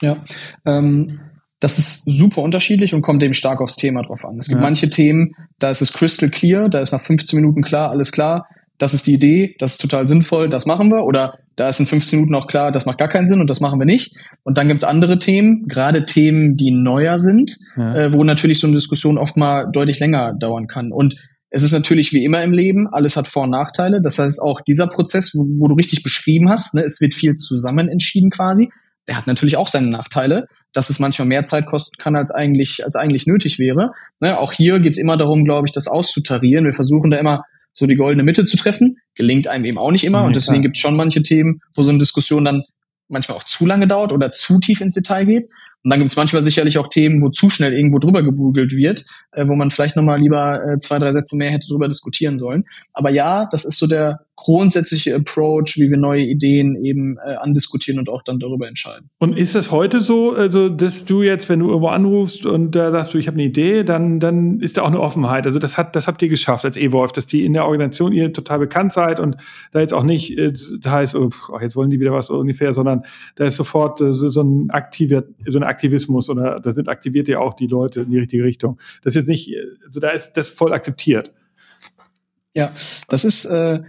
S1: Ja, ähm, das ist super unterschiedlich und kommt eben stark aufs Thema drauf an. Es gibt ja. manche Themen, da ist es crystal clear, da ist nach 15 Minuten klar, alles klar das ist die Idee, das ist total sinnvoll, das machen wir. Oder da ist in 15 Minuten auch klar, das macht gar keinen Sinn und das machen wir nicht. Und dann gibt's andere Themen, gerade Themen, die neuer sind, ja. äh, wo natürlich so eine Diskussion oft mal deutlich länger dauern kann. Und es ist natürlich wie immer im Leben, alles hat Vor- und Nachteile. Das heißt, auch dieser Prozess, wo, wo du richtig beschrieben hast, ne, es wird viel zusammen entschieden quasi, der hat natürlich auch seine Nachteile, dass es manchmal mehr Zeit kosten kann, als eigentlich, als eigentlich nötig wäre. Ne, auch hier geht's immer darum, glaube ich, das auszutarieren. Wir versuchen da immer so die goldene Mitte zu treffen. Gelingt einem eben auch nicht immer. Ja, und deswegen gibt es schon manche Themen, wo so eine Diskussion dann manchmal auch zu lange dauert oder zu tief ins Detail geht. Und dann gibt es manchmal sicherlich auch Themen, wo zu schnell irgendwo drüber gebugelt wird, äh, wo man vielleicht nochmal lieber äh, zwei, drei Sätze mehr hätte drüber diskutieren sollen. Aber ja, das ist so der grundsätzliche Approach, wie wir neue Ideen eben äh, andiskutieren und auch dann darüber entscheiden.
S2: Und ist das heute so, also dass du jetzt, wenn du irgendwo anrufst und äh, sagst du, ich habe eine Idee, dann, dann ist da auch eine Offenheit. Also das hat, das habt ihr geschafft als E-Wolf, dass die in der Organisation ihr total bekannt seid und da jetzt auch nicht, äh, da heißt, oh, jetzt wollen die wieder was ungefähr, sondern da ist sofort äh, so, so ein aktiver, so eine Aktivismus oder da sind aktiviert ja auch die Leute in die richtige Richtung. Das ist jetzt nicht, also da ist das voll akzeptiert.
S1: Ja, das ist, äh,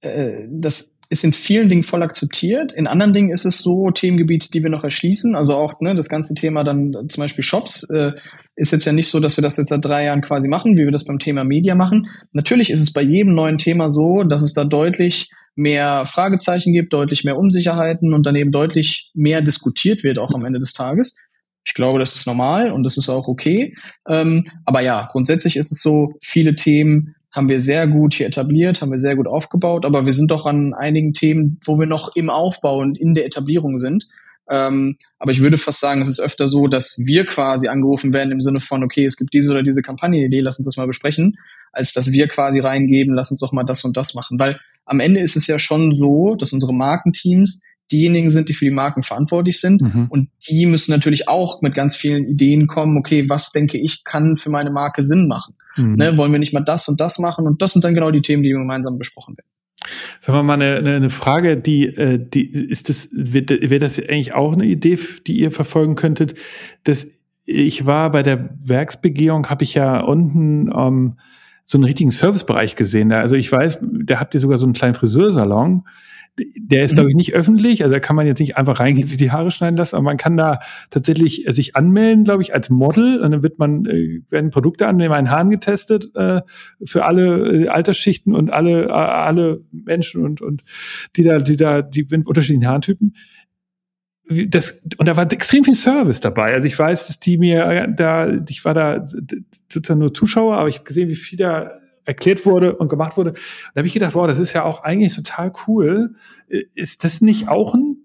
S1: äh, das ist in vielen Dingen voll akzeptiert. In anderen Dingen ist es so Themengebiete, die wir noch erschließen. Also auch ne, das ganze Thema dann zum Beispiel Shops äh, ist jetzt ja nicht so, dass wir das jetzt seit drei Jahren quasi machen, wie wir das beim Thema Media machen. Natürlich ist es bei jedem neuen Thema so, dass es da deutlich mehr Fragezeichen gibt, deutlich mehr Unsicherheiten und dann eben deutlich mehr diskutiert wird auch am Ende des Tages. Ich glaube, das ist normal und das ist auch okay. Ähm, aber ja, grundsätzlich ist es so, viele Themen haben wir sehr gut hier etabliert, haben wir sehr gut aufgebaut, aber wir sind doch an einigen Themen, wo wir noch im Aufbau und in der Etablierung sind. Ähm, aber ich würde fast sagen, es ist öfter so, dass wir quasi angerufen werden im Sinne von, okay, es gibt diese oder diese Kampagnenidee, lass uns das mal besprechen, als dass wir quasi reingeben, lass uns doch mal das und das machen. Weil am Ende ist es ja schon so, dass unsere Markenteams diejenigen sind, die für die Marken verantwortlich sind. Mhm. Und die müssen natürlich auch mit ganz vielen Ideen kommen, okay, was denke ich, kann für meine Marke Sinn machen? Mhm. Ne, wollen wir nicht mal das und das machen? Und das sind dann genau die Themen, die gemeinsam besprochen werden.
S2: Sagen wir mal eine, eine Frage, die, äh, die ist das, wäre das eigentlich auch eine Idee, die ihr verfolgen könntet? Dass ich war bei der Werksbegehung, habe ich ja unten ähm, so einen richtigen Servicebereich gesehen. Also ich weiß, da habt ihr sogar so einen kleinen Friseursalon der ist, mhm. glaube ich, nicht öffentlich. Also da kann man jetzt nicht einfach reingehen, sich die Haare schneiden lassen, aber man kann da tatsächlich äh, sich anmelden, glaube ich, als Model. Und dann wird man, äh, werden Produkte an den Haaren getestet äh, für alle äh, Altersschichten und alle, alle Menschen und, und die da, die da, die unterschiedlichen Haartypen. Das, und da war extrem viel Service dabei. Also ich weiß, dass die mir äh, da, ich war da sozusagen nur Zuschauer, aber ich habe gesehen, wie viel da erklärt wurde und gemacht wurde. Da habe ich gedacht, wow, das ist ja auch eigentlich total cool. Ist das nicht auch ein,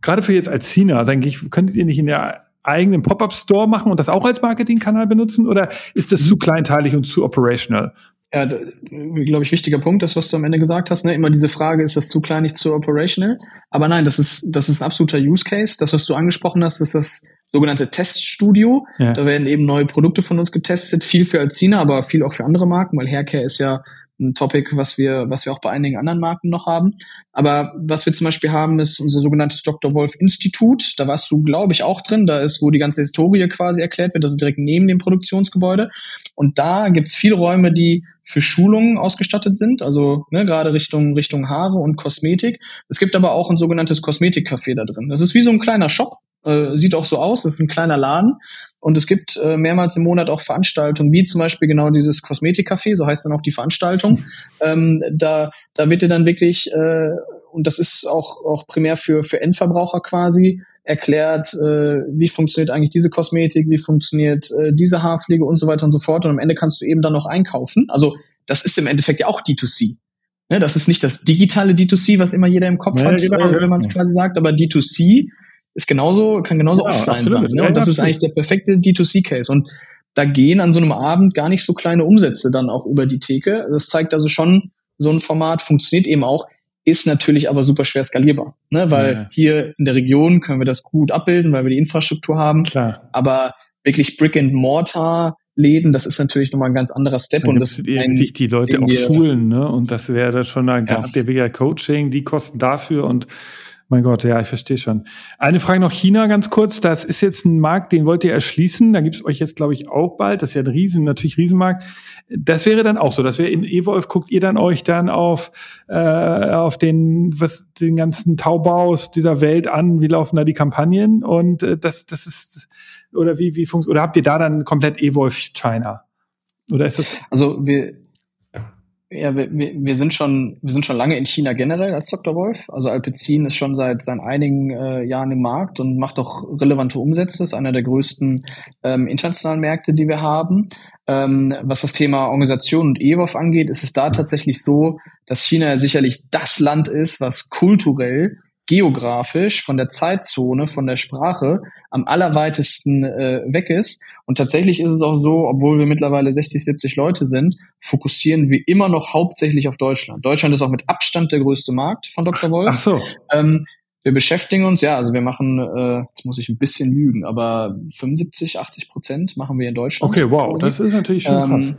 S2: gerade für jetzt als China, also eigentlich könntet ihr nicht in der eigenen Pop-up-Store machen und das auch als Marketingkanal benutzen oder ist das zu kleinteilig und zu operational?
S1: Ja, glaube ich, wichtiger Punkt, das, was du am Ende gesagt hast. Ne? Immer diese Frage, ist das zu klein, nicht zu operational? Aber nein, das ist, das ist ein absoluter Use Case. Das, was du angesprochen hast, ist das sogenannte Teststudio. Ja. Da werden eben neue Produkte von uns getestet, viel für Alcina, aber viel auch für andere Marken, weil Haircare ist ja ein Topic, was wir, was wir auch bei einigen anderen Marken noch haben. Aber was wir zum Beispiel haben, ist unser sogenanntes Dr. Wolf Institut. Da warst du, glaube ich, auch drin. Da ist, wo die ganze Historie quasi erklärt wird. Das ist direkt neben dem Produktionsgebäude. Und da gibt's viele Räume, die für Schulungen ausgestattet sind, also ne, gerade Richtung Richtung Haare und Kosmetik. Es gibt aber auch ein sogenanntes Kosmetikcafé da drin. Das ist wie so ein kleiner Shop, äh, sieht auch so aus. Das ist ein kleiner Laden und es gibt äh, mehrmals im Monat auch Veranstaltungen, wie zum Beispiel genau dieses Kosmetikcafé, so heißt dann auch die Veranstaltung. Ähm, da, da wird dir dann wirklich, äh, und das ist auch, auch primär für, für Endverbraucher quasi, erklärt, äh, wie funktioniert eigentlich diese Kosmetik, wie funktioniert äh, diese Haarpflege und so weiter und so fort. Und am Ende kannst du eben dann noch einkaufen. Also das ist im Endeffekt ja auch D2C. Ne, das ist nicht das digitale D2C, was immer jeder im Kopf ja, hat, genau, äh, wenn man es quasi sagt, aber D2C ist genauso, kann genauso ja, offline absolut. sein. Ne? Und das ist eigentlich der perfekte D2C-Case. Und da gehen an so einem Abend gar nicht so kleine Umsätze dann auch über die Theke. Das zeigt also schon, so ein Format funktioniert eben auch, ist natürlich aber super schwer skalierbar. Ne? Weil ja. hier in der Region können wir das gut abbilden, weil wir die Infrastruktur haben. Klar. Aber wirklich Brick and Mortar Läden, das ist natürlich nochmal ein ganz anderer Step.
S2: und das irgendwie die Leute auch schulen, ne? Und das wäre schon, da ja. habt ihr wieder Coaching, die kosten dafür und mein Gott, ja, ich verstehe schon. Eine Frage noch China ganz kurz. Das ist jetzt ein Markt, den wollt ihr erschließen. Da gibt es euch jetzt, glaube ich, auch bald. Das ist ja ein Riesen, natürlich Riesenmarkt. Das wäre dann auch so. Das wäre in Evolve, guckt ihr dann euch dann auf, äh, auf den, was, den ganzen Taubaus dieser Welt an. Wie laufen da die Kampagnen? Und äh, das, das ist, oder wie, wie funktioniert, oder habt ihr da dann komplett Evolve China? Oder ist das?
S1: Also wir, ja, wir, wir sind schon, wir sind schon lange in China generell als Dr. Wolf. Also Alpecin ist schon seit, seit einigen äh, Jahren im Markt und macht auch relevante Umsätze. Ist einer der größten ähm, internationalen Märkte, die wir haben. Ähm, was das Thema Organisation und EWOF angeht, ist es da tatsächlich so, dass China sicherlich das Land ist, was kulturell geografisch von der Zeitzone, von der Sprache am allerweitesten äh, weg ist. Und tatsächlich ist es auch so, obwohl wir mittlerweile 60, 70 Leute sind, fokussieren wir immer noch hauptsächlich auf Deutschland. Deutschland ist auch mit Abstand der größte Markt von Dr. Wolf.
S2: Ach so.
S1: Ähm, wir beschäftigen uns, ja, also wir machen, äh, jetzt muss ich ein bisschen lügen, aber 75, 80 Prozent machen wir in Deutschland.
S2: Okay, wow, das ist natürlich schon ähm, krass.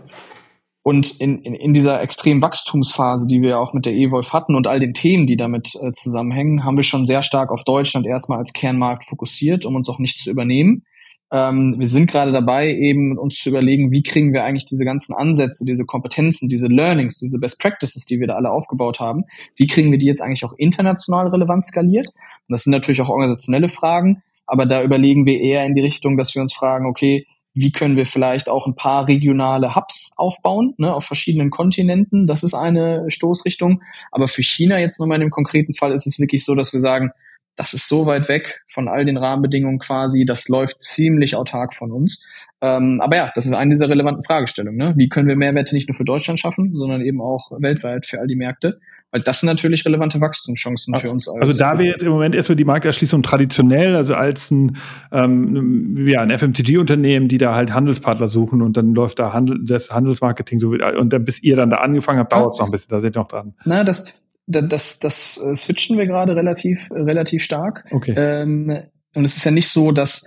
S1: Und in, in, in dieser extremen Wachstumsphase, die wir auch mit der E-Wolf hatten und all den Themen, die damit äh, zusammenhängen, haben wir schon sehr stark auf Deutschland erstmal als Kernmarkt fokussiert, um uns auch nicht zu übernehmen. Ähm, wir sind gerade dabei, eben uns zu überlegen, wie kriegen wir eigentlich diese ganzen Ansätze, diese Kompetenzen, diese Learnings, diese Best Practices, die wir da alle aufgebaut haben, wie kriegen wir die jetzt eigentlich auch international relevant skaliert? Das sind natürlich auch organisationelle Fragen, aber da überlegen wir eher in die Richtung, dass wir uns fragen, okay, wie können wir vielleicht auch ein paar regionale Hubs aufbauen, ne, auf verschiedenen Kontinenten. Das ist eine Stoßrichtung. Aber für China jetzt nochmal in dem konkreten Fall ist es wirklich so, dass wir sagen, das ist so weit weg von all den Rahmenbedingungen quasi, das läuft ziemlich autark von uns. Ähm, aber ja, das ist eine dieser relevanten Fragestellungen. Ne? Wie können wir Mehrwerte nicht nur für Deutschland schaffen, sondern eben auch weltweit für all die Märkte? Weil das sind natürlich relevante Wachstumschancen für uns.
S2: Als also da wäre jetzt im Moment erstmal die Markterschließung traditionell, also als ein, ähm, ja, ein FMCG-Unternehmen, die da halt Handelspartner suchen und dann läuft da Handel, das Handelsmarketing so und dann bis ihr dann da angefangen habt, dauert es noch ein bisschen, da seid ihr noch dran.
S1: Na, das, das, das, das äh, switchen wir gerade relativ, relativ stark.
S2: Okay.
S1: Ähm, und es ist ja nicht so, dass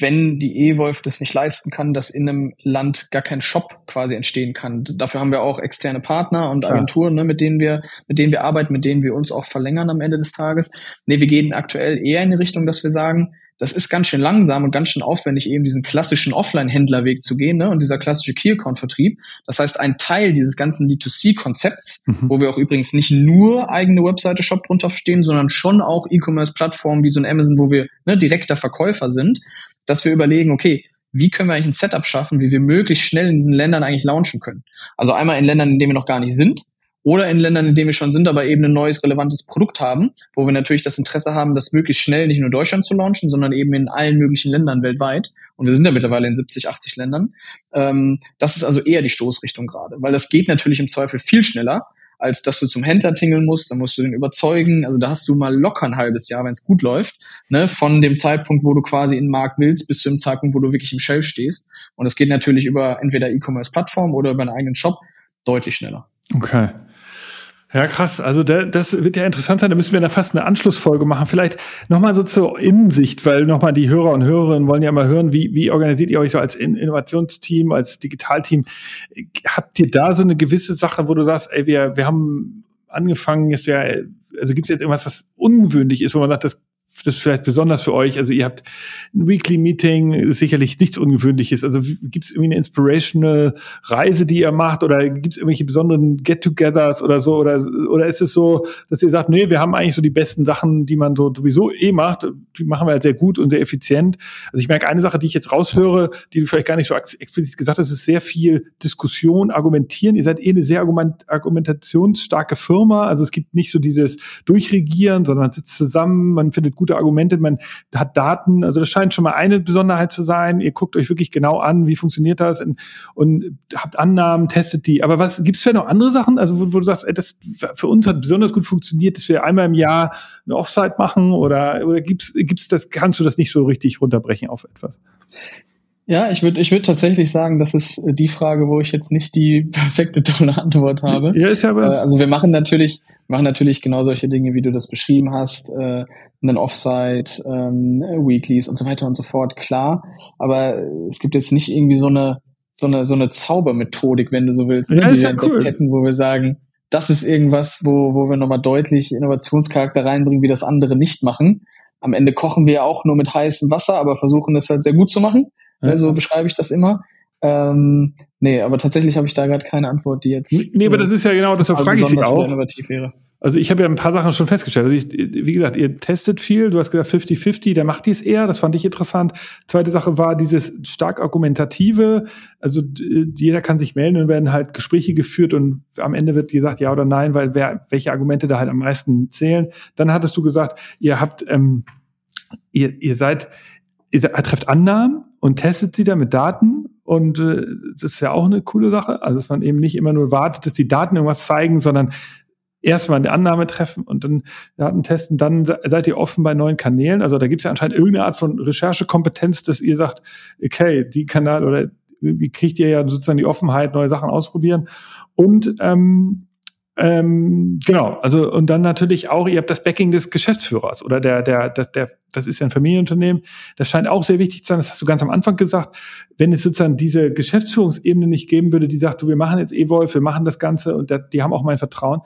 S1: wenn die E-Wolf das nicht leisten kann, dass in einem Land gar kein Shop quasi entstehen kann. Dafür haben wir auch externe Partner und Agenturen, ne, mit denen wir, mit denen wir arbeiten, mit denen wir uns auch verlängern am Ende des Tages. Nee, wir gehen aktuell eher in die Richtung, dass wir sagen, das ist ganz schön langsam und ganz schön aufwendig, eben diesen klassischen Offline-Händlerweg zu gehen ne? und dieser klassische Key-Account-Vertrieb. Das heißt, ein Teil dieses ganzen D2C-Konzepts, mhm. wo wir auch übrigens nicht nur eigene Webseite Shop drunter verstehen, sondern schon auch E-Commerce-Plattformen wie so ein Amazon, wo wir ne, direkter Verkäufer sind, dass wir überlegen, okay, wie können wir eigentlich ein Setup schaffen, wie wir möglichst schnell in diesen Ländern eigentlich launchen können. Also einmal in Ländern, in denen wir noch gar nicht sind, oder in Ländern, in denen wir schon sind, aber eben ein neues, relevantes Produkt haben, wo wir natürlich das Interesse haben, das möglichst schnell nicht nur Deutschland zu launchen, sondern eben in allen möglichen Ländern weltweit. Und wir sind ja mittlerweile in 70, 80 Ländern. Ähm, das ist also eher die Stoßrichtung gerade, weil das geht natürlich im Zweifel viel schneller, als dass du zum Händler tingeln musst, dann musst du den überzeugen. Also da hast du mal locker ein halbes Jahr, wenn es gut läuft, ne, von dem Zeitpunkt, wo du quasi in den Markt willst, bis zu Zeitpunkt, wo du wirklich im Shelf stehst. Und das geht natürlich über entweder E-Commerce-Plattform oder über einen eigenen Shop deutlich schneller.
S2: Okay. Ja, krass. Also da, das wird ja interessant sein. Da müssen wir da fast eine Anschlussfolge machen. Vielleicht nochmal so zur Innensicht, weil nochmal die Hörer und Hörerinnen wollen ja mal hören, wie, wie organisiert ihr euch so als Innovationsteam, als Digitalteam? Habt ihr da so eine gewisse Sache, wo du sagst, ey, wir, wir haben angefangen, ist ja, also gibt es jetzt irgendwas, was ungewöhnlich ist, wo man sagt, das das ist vielleicht besonders für euch. Also ihr habt ein Weekly Meeting, sicherlich nichts Ungewöhnliches. Also gibt es irgendwie eine inspirational Reise, die ihr macht oder gibt es irgendwelche besonderen Get-togethers oder so? Oder, oder ist es so, dass ihr sagt, nee, wir haben eigentlich so die besten Sachen, die man so sowieso eh macht, die machen wir halt sehr gut und sehr effizient. Also ich merke eine Sache, die ich jetzt raushöre, die du vielleicht gar nicht so explizit gesagt hast, ist sehr viel Diskussion, Argumentieren. Ihr seid eh eine sehr argument argumentationsstarke Firma. Also es gibt nicht so dieses Durchregieren, sondern man sitzt zusammen, man findet gute Argumente, man hat Daten, also das scheint schon mal eine Besonderheit zu sein. Ihr guckt euch wirklich genau an, wie funktioniert das und, und habt Annahmen, testet die. Aber was gibt's vielleicht noch andere Sachen, also wo, wo du sagst, ey, das für uns hat besonders gut funktioniert, dass wir einmal im Jahr eine Offsite machen oder, oder gibt's, gibt's das, kannst du das nicht so richtig runterbrechen auf etwas?
S1: Ja, ich würde ich würd tatsächlich sagen, das ist die Frage, wo ich jetzt nicht die perfekte tolle Antwort habe.
S2: Ja, ist ja aber
S1: äh, also wir machen natürlich, machen natürlich genau solche Dinge, wie du das beschrieben hast, äh, einen Offsite, ähm, Weeklies und so weiter und so fort, klar. Aber es gibt jetzt nicht irgendwie so eine so eine so eine Zaubermethodik, wenn du so willst,
S2: ne, ja,
S1: die
S2: wir ja cool.
S1: hätten, wo wir sagen, das ist irgendwas, wo wo wir nochmal deutlich Innovationscharakter reinbringen, wie das andere nicht machen. Am Ende kochen wir ja auch nur mit heißem Wasser, aber versuchen es halt sehr gut zu machen. Ja. So beschreibe ich das immer. Ähm, nee, aber tatsächlich habe ich da gerade keine Antwort, die jetzt.
S2: Nee, aber das ist ja genau, das frage ich Sie auch.
S1: Innovativ wäre.
S2: Also ich habe ja ein paar Sachen schon festgestellt. Also ich, wie gesagt, ihr testet viel, du hast gesagt 50-50, da macht ihr es eher, das fand ich interessant. Zweite Sache war dieses stark argumentative, also jeder kann sich melden und werden halt Gespräche geführt und am Ende wird gesagt ja oder nein, weil wer, welche Argumente da halt am meisten zählen. Dann hattest du gesagt, ihr habt, ähm, ihr, ihr seid, ihr trefft Annahmen und testet sie dann mit Daten. Und äh, das ist ja auch eine coole Sache. Also, dass man eben nicht immer nur wartet, dass die Daten irgendwas zeigen, sondern erstmal eine Annahme treffen und dann Daten testen, dann seid ihr offen bei neuen Kanälen. Also da gibt es ja anscheinend irgendeine Art von Recherchekompetenz, dass ihr sagt, okay, die Kanal oder wie kriegt ihr ja sozusagen die Offenheit, neue Sachen ausprobieren. Und ähm, ähm, genau, also und dann natürlich auch, ihr habt das Backing des Geschäftsführers oder der, der, der, der das ist ja ein Familienunternehmen. Das scheint auch sehr wichtig zu sein. Das hast du ganz am Anfang gesagt. Wenn es sozusagen diese Geschäftsführungsebene nicht geben würde, die sagt, du, wir machen jetzt Evolve, wir machen das Ganze und die haben auch mein Vertrauen,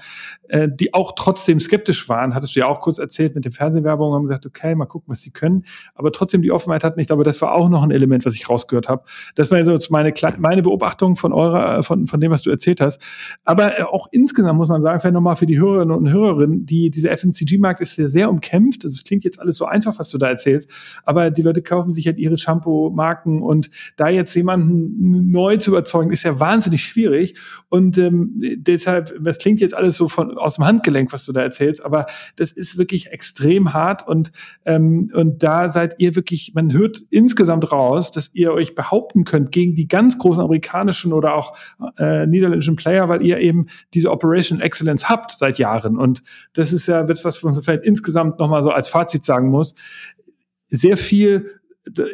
S2: äh, die auch trotzdem skeptisch waren, hattest du ja auch kurz erzählt mit den Fernsehwerbungen, haben gesagt, okay, mal gucken, was sie können, aber trotzdem die Offenheit hatten. Ich glaube, das war auch noch ein Element, was ich rausgehört habe. Das war so meine, meine Beobachtung von eurer, von, von dem, was du erzählt hast. Aber äh, auch insgesamt muss man sagen, vielleicht nochmal für die Hörerinnen und Hörerinnen, die, dieser FMCG-Markt ist sehr, sehr umkämpft. Also es klingt jetzt alles so einfach, was du da erzählst, aber die Leute kaufen sich halt ihre Shampoo-Marken und da jetzt jemanden neu zu überzeugen, ist ja wahnsinnig schwierig. Und ähm, deshalb, das klingt jetzt alles so von aus dem Handgelenk, was du da erzählst, aber das ist wirklich extrem hart und ähm, und da seid ihr wirklich, man hört insgesamt raus, dass ihr euch behaupten könnt gegen die ganz großen amerikanischen oder auch äh, niederländischen Player, weil ihr eben diese Operation Excellence habt seit Jahren und das ist ja etwas, was man vielleicht insgesamt nochmal so als Fazit sagen muss. Sehr viel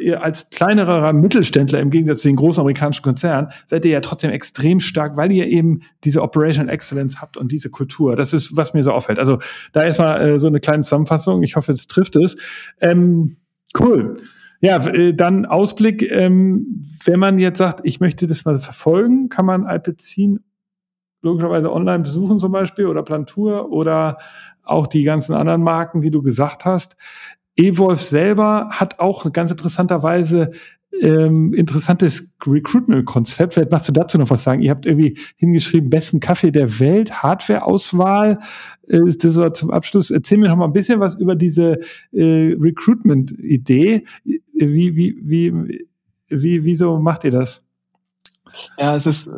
S2: ihr als kleinerer Mittelständler im Gegensatz zu den großen amerikanischen Konzernen seid ihr ja trotzdem extrem stark, weil ihr eben diese Operational Excellence habt und diese Kultur. Das ist, was mir so auffällt. Also da erstmal äh, so eine kleine Zusammenfassung. Ich hoffe, es trifft es. Ähm, cool. Ja, äh, dann Ausblick. Ähm, wenn man jetzt sagt, ich möchte das mal verfolgen, kann man Alpecin logischerweise online besuchen zum Beispiel oder Plantur oder auch die ganzen anderen Marken, die du gesagt hast. Evolve selber hat auch ganz interessanterweise ähm, interessantes Recruitment-Konzept. Vielleicht machst du dazu noch was sagen. Ihr habt irgendwie hingeschrieben, besten Kaffee der Welt, Hardware-Auswahl. Äh, das war zum Abschluss. Erzähl mir noch mal ein bisschen was über diese äh, Recruitment-Idee. Wie, wie, wie, wie, wieso macht ihr das?
S1: Ja, es ist,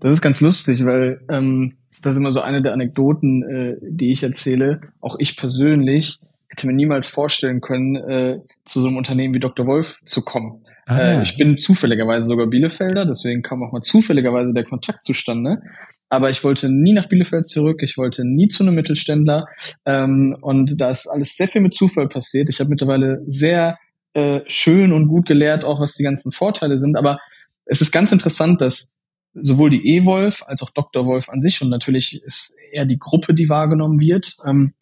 S1: das ist ganz lustig, weil ähm, das ist immer so eine der Anekdoten, äh, die ich erzähle. Auch ich persönlich hätte mir niemals vorstellen können, äh, zu so einem Unternehmen wie Dr. Wolf zu kommen. Ah, äh, ich bin zufälligerweise sogar Bielefelder, deswegen kam auch mal zufälligerweise der Kontakt zustande. Aber ich wollte nie nach Bielefeld zurück, ich wollte nie zu einem Mittelständler. Ähm, und da ist alles sehr viel mit Zufall passiert. Ich habe mittlerweile sehr äh, schön und gut gelehrt, auch was die ganzen Vorteile sind. Aber es ist ganz interessant, dass sowohl die E-Wolf als auch Dr. Wolf an sich und natürlich ist eher die Gruppe, die wahrgenommen wird, ähm,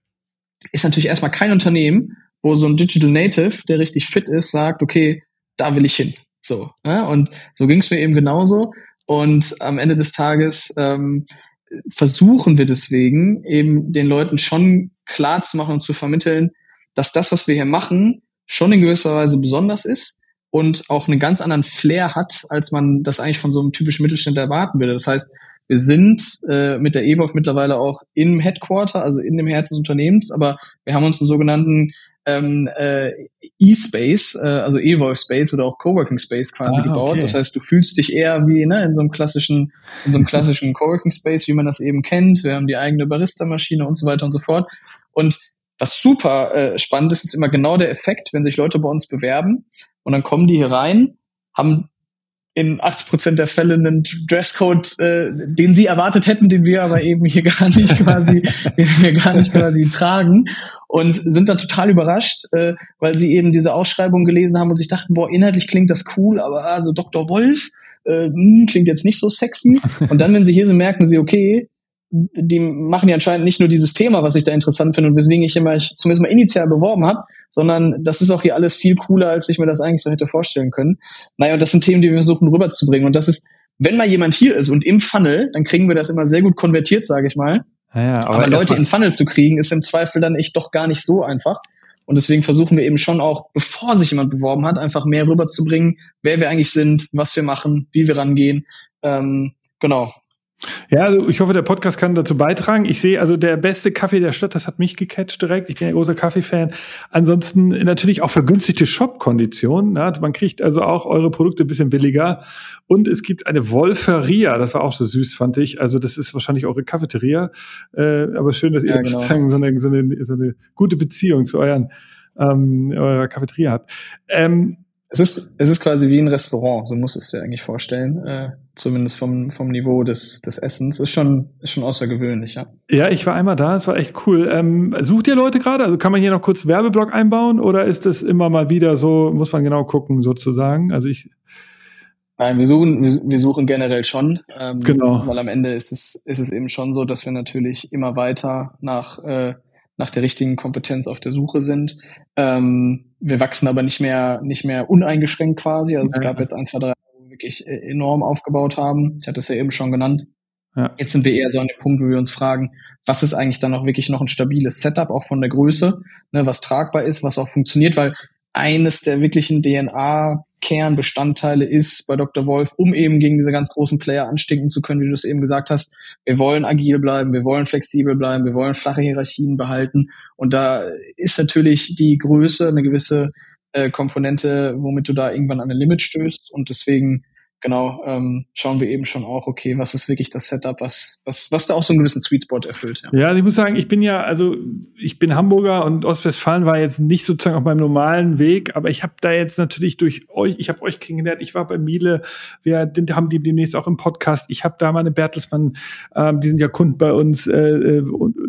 S1: ist natürlich erstmal kein Unternehmen, wo so ein Digital Native, der richtig fit ist, sagt, okay, da will ich hin. So. Ja? Und so ging es mir eben genauso. Und am Ende des Tages ähm, versuchen wir deswegen eben den Leuten schon klar zu machen und zu vermitteln, dass das, was wir hier machen, schon in gewisser Weise besonders ist und auch einen ganz anderen Flair hat, als man das eigentlich von so einem typischen Mittelständler erwarten würde. Das heißt, wir sind äh, mit der EWOF mittlerweile auch im Headquarter, also in dem Herz des Unternehmens, aber wir haben uns einen sogenannten ähm, äh, E-Space, äh, also Evolve Space oder auch Coworking Space quasi ah, gebaut. Okay. Das heißt, du fühlst dich eher wie ne, in so einem klassischen, in so einem klassischen Coworking Space, wie man das eben kennt. Wir haben die eigene Barista-Maschine und so weiter und so fort. Und was super äh, spannend ist, ist immer genau der Effekt, wenn sich Leute bei uns bewerben und dann kommen die hier rein, haben in 80 Prozent der Fälle einen Dresscode, äh, den sie erwartet hätten, den wir aber eben hier gar nicht quasi, den wir gar nicht quasi tragen und sind dann total überrascht, äh, weil sie eben diese Ausschreibung gelesen haben und sich dachten, boah, inhaltlich klingt das cool, aber also Dr. Wolf äh, mh, hm, klingt jetzt nicht so sexy. Und dann, wenn sie hier sind, merken sie, okay, die machen ja anscheinend nicht nur dieses Thema, was ich da interessant finde und weswegen ich immer ich zumindest mal initial beworben habe, sondern das ist auch hier alles viel cooler, als ich mir das eigentlich so hätte vorstellen können. Naja, und das sind Themen, die wir versuchen rüberzubringen. Und das ist, wenn mal jemand hier ist und im Funnel, dann kriegen wir das immer sehr gut konvertiert, sage ich mal. Ja, ja, aber, aber Leute in Funnel zu kriegen, ist im Zweifel dann echt doch gar nicht so einfach. Und deswegen versuchen wir eben schon auch, bevor sich jemand beworben hat, einfach mehr rüberzubringen, wer wir eigentlich sind, was wir machen, wie wir rangehen. Ähm, genau.
S2: Ja, also ich hoffe, der Podcast kann dazu beitragen. Ich sehe also der beste Kaffee der Stadt, das hat mich gecatcht direkt. Ich bin ein großer Kaffee-Fan. Ansonsten natürlich auch vergünstigte Shop-Konditionen. Ne? Man kriegt also auch eure Produkte ein bisschen billiger. Und es gibt eine Wolferia, das war auch so süß, fand ich. Also das ist wahrscheinlich eure Cafeteria. Äh, aber schön, dass ihr ja, genau. sozusagen so eine, so, eine, so eine gute Beziehung zu euren ähm, eurer Cafeteria habt. Ähm,
S1: es ist, es ist quasi wie ein Restaurant, so muss es dir eigentlich vorstellen. Äh, zumindest vom, vom Niveau des, des Essens. Ist schon, ist schon außergewöhnlich, ja.
S2: Ja, ich war einmal da, es war echt cool. Ähm, sucht ihr Leute gerade? Also kann man hier noch kurz Werbeblock einbauen oder ist es immer mal wieder so, muss man genau gucken, sozusagen? Also ich.
S1: Nein, wir suchen, wir, wir suchen generell schon. Ähm, genau. Weil am Ende ist es, ist es eben schon so, dass wir natürlich immer weiter nach, äh, nach der richtigen Kompetenz auf der Suche sind. Ähm, wir wachsen aber nicht mehr, nicht mehr uneingeschränkt quasi. Also es gab jetzt ein, zwei, drei, wirklich äh, enorm aufgebaut haben. Ich hatte es ja eben schon genannt. Ja. Jetzt sind wir eher so an dem Punkt, wo wir uns fragen, was ist eigentlich dann auch wirklich noch ein stabiles Setup, auch von der Größe, ne, was tragbar ist, was auch funktioniert, weil eines der wirklichen DNA-Kernbestandteile ist bei Dr. Wolf, um eben gegen diese ganz großen Player anstinken zu können, wie du es eben gesagt hast. Wir wollen agil bleiben, wir wollen flexibel bleiben, wir wollen flache Hierarchien behalten. Und da ist natürlich die Größe eine gewisse äh, Komponente, womit du da irgendwann an ein Limit stößt. Und deswegen genau, ähm, schauen wir eben schon auch, okay, was ist wirklich das Setup, was, was, was da auch so einen gewissen Sweet Spot erfüllt.
S2: Ja. ja, ich muss sagen, ich bin ja, also ich bin Hamburger und Ostwestfalen war jetzt nicht sozusagen auf meinem normalen Weg, aber ich habe da jetzt natürlich durch euch, ich habe euch kennengelernt, ich war bei Miele, wir haben die demnächst auch im Podcast, ich habe da meine Bertelsmann, ähm, die sind ja Kunden bei uns, äh, äh,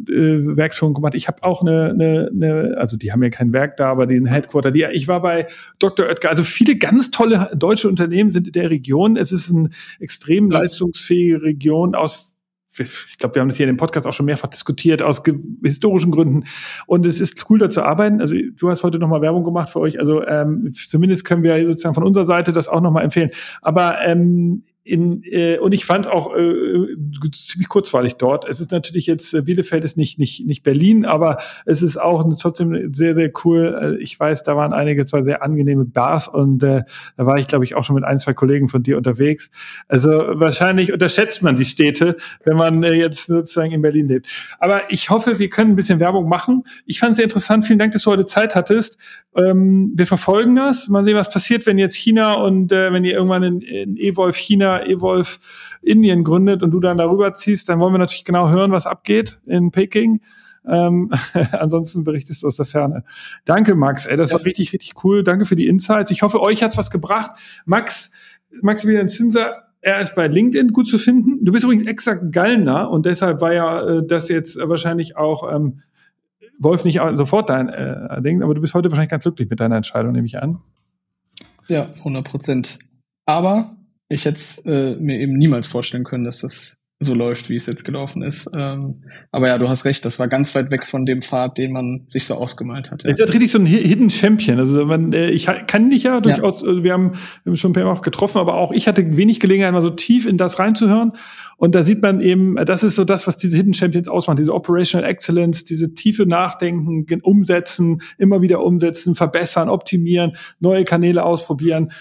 S2: äh Werksführung gemacht. Ich habe auch eine, eine, eine, also die haben ja kein Werk da, aber den Headquarter, die, ich war bei Dr. Oetker, also viele ganz tolle deutsche Unternehmen sind in der Region. Es ist eine extrem leistungsfähige Region aus ich glaube, wir haben das hier in dem Podcast auch schon mehrfach diskutiert, aus historischen Gründen. Und es ist cool, da zu arbeiten. Also du hast heute nochmal Werbung gemacht für euch. Also ähm, zumindest können wir sozusagen von unserer Seite das auch nochmal empfehlen. Aber ähm, in, äh, und ich fand auch äh, ziemlich kurzweilig dort. Es ist natürlich jetzt, äh, Bielefeld ist nicht, nicht, nicht Berlin, aber es ist auch trotzdem sehr, sehr cool. Äh, ich weiß, da waren einige zwar sehr angenehme Bars und äh, da war ich, glaube ich, auch schon mit ein, zwei Kollegen von dir unterwegs. Also wahrscheinlich unterschätzt man die Städte, wenn man äh, jetzt sozusagen in Berlin lebt. Aber ich hoffe, wir können ein bisschen Werbung machen. Ich fand es sehr interessant. Vielen Dank, dass du heute Zeit hattest. Ähm, wir verfolgen das. Mal sehen, was passiert, wenn jetzt China und äh, wenn ihr irgendwann in, in Evolve China, Evolve Indien gründet und du dann darüber ziehst, dann wollen wir natürlich genau hören, was abgeht in Peking. Ähm, ansonsten berichtest du aus der Ferne. Danke, Max. Ey, das ja. war richtig, richtig cool. Danke für die Insights. Ich hoffe, euch hat's was gebracht. Max, Maximilian Zinser, er ist bei LinkedIn gut zu finden. Du bist übrigens exakt Gallner und deshalb war ja äh, das jetzt wahrscheinlich auch ähm, Wolf nicht sofort dein äh, Ding, aber du bist heute wahrscheinlich ganz glücklich mit deiner Entscheidung, nehme ich an.
S1: Ja, 100 Prozent. Aber ich hätte äh, mir eben niemals vorstellen können, dass das so läuft, wie es jetzt gelaufen ist. Ähm, aber ja, du hast recht, das war ganz weit weg von dem Pfad, den man sich so ausgemalt hat.
S2: Ja. Jetzt richtig so ein Hidden Champion. Also man, äh, ich kann dich ja durchaus, ja. Also wir haben schon ein paar Mal getroffen, aber auch ich hatte wenig Gelegenheit, mal so tief in das reinzuhören. Und da sieht man eben, das ist so das, was diese Hidden Champions ausmachen, diese Operational Excellence, diese tiefe Nachdenken, umsetzen, immer wieder umsetzen, verbessern, optimieren, neue Kanäle ausprobieren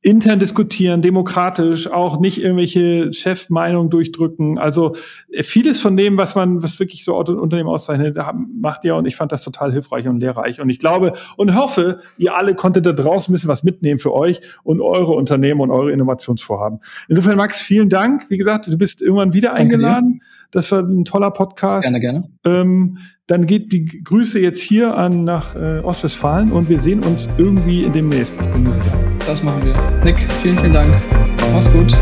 S2: intern diskutieren, demokratisch, auch nicht irgendwelche Chefmeinungen durchdrücken. Also äh, vieles von dem, was man, was wirklich so Unternehmen auszeichnet, macht ihr und ich fand das total hilfreich und lehrreich. Und ich glaube und hoffe, ihr alle konntet da draußen ein bisschen was mitnehmen für euch und eure Unternehmen und eure Innovationsvorhaben. Insofern, Max, vielen Dank. Wie gesagt, du bist irgendwann wieder eingeladen. Das war ein toller Podcast.
S1: Gerne, gerne.
S2: Ähm, dann geht die Grüße jetzt hier an nach äh, Ostwestfalen und wir sehen uns irgendwie demnächst. Ich bin
S1: sicher. Das machen wir. Nick, vielen, vielen Dank. Mach's gut.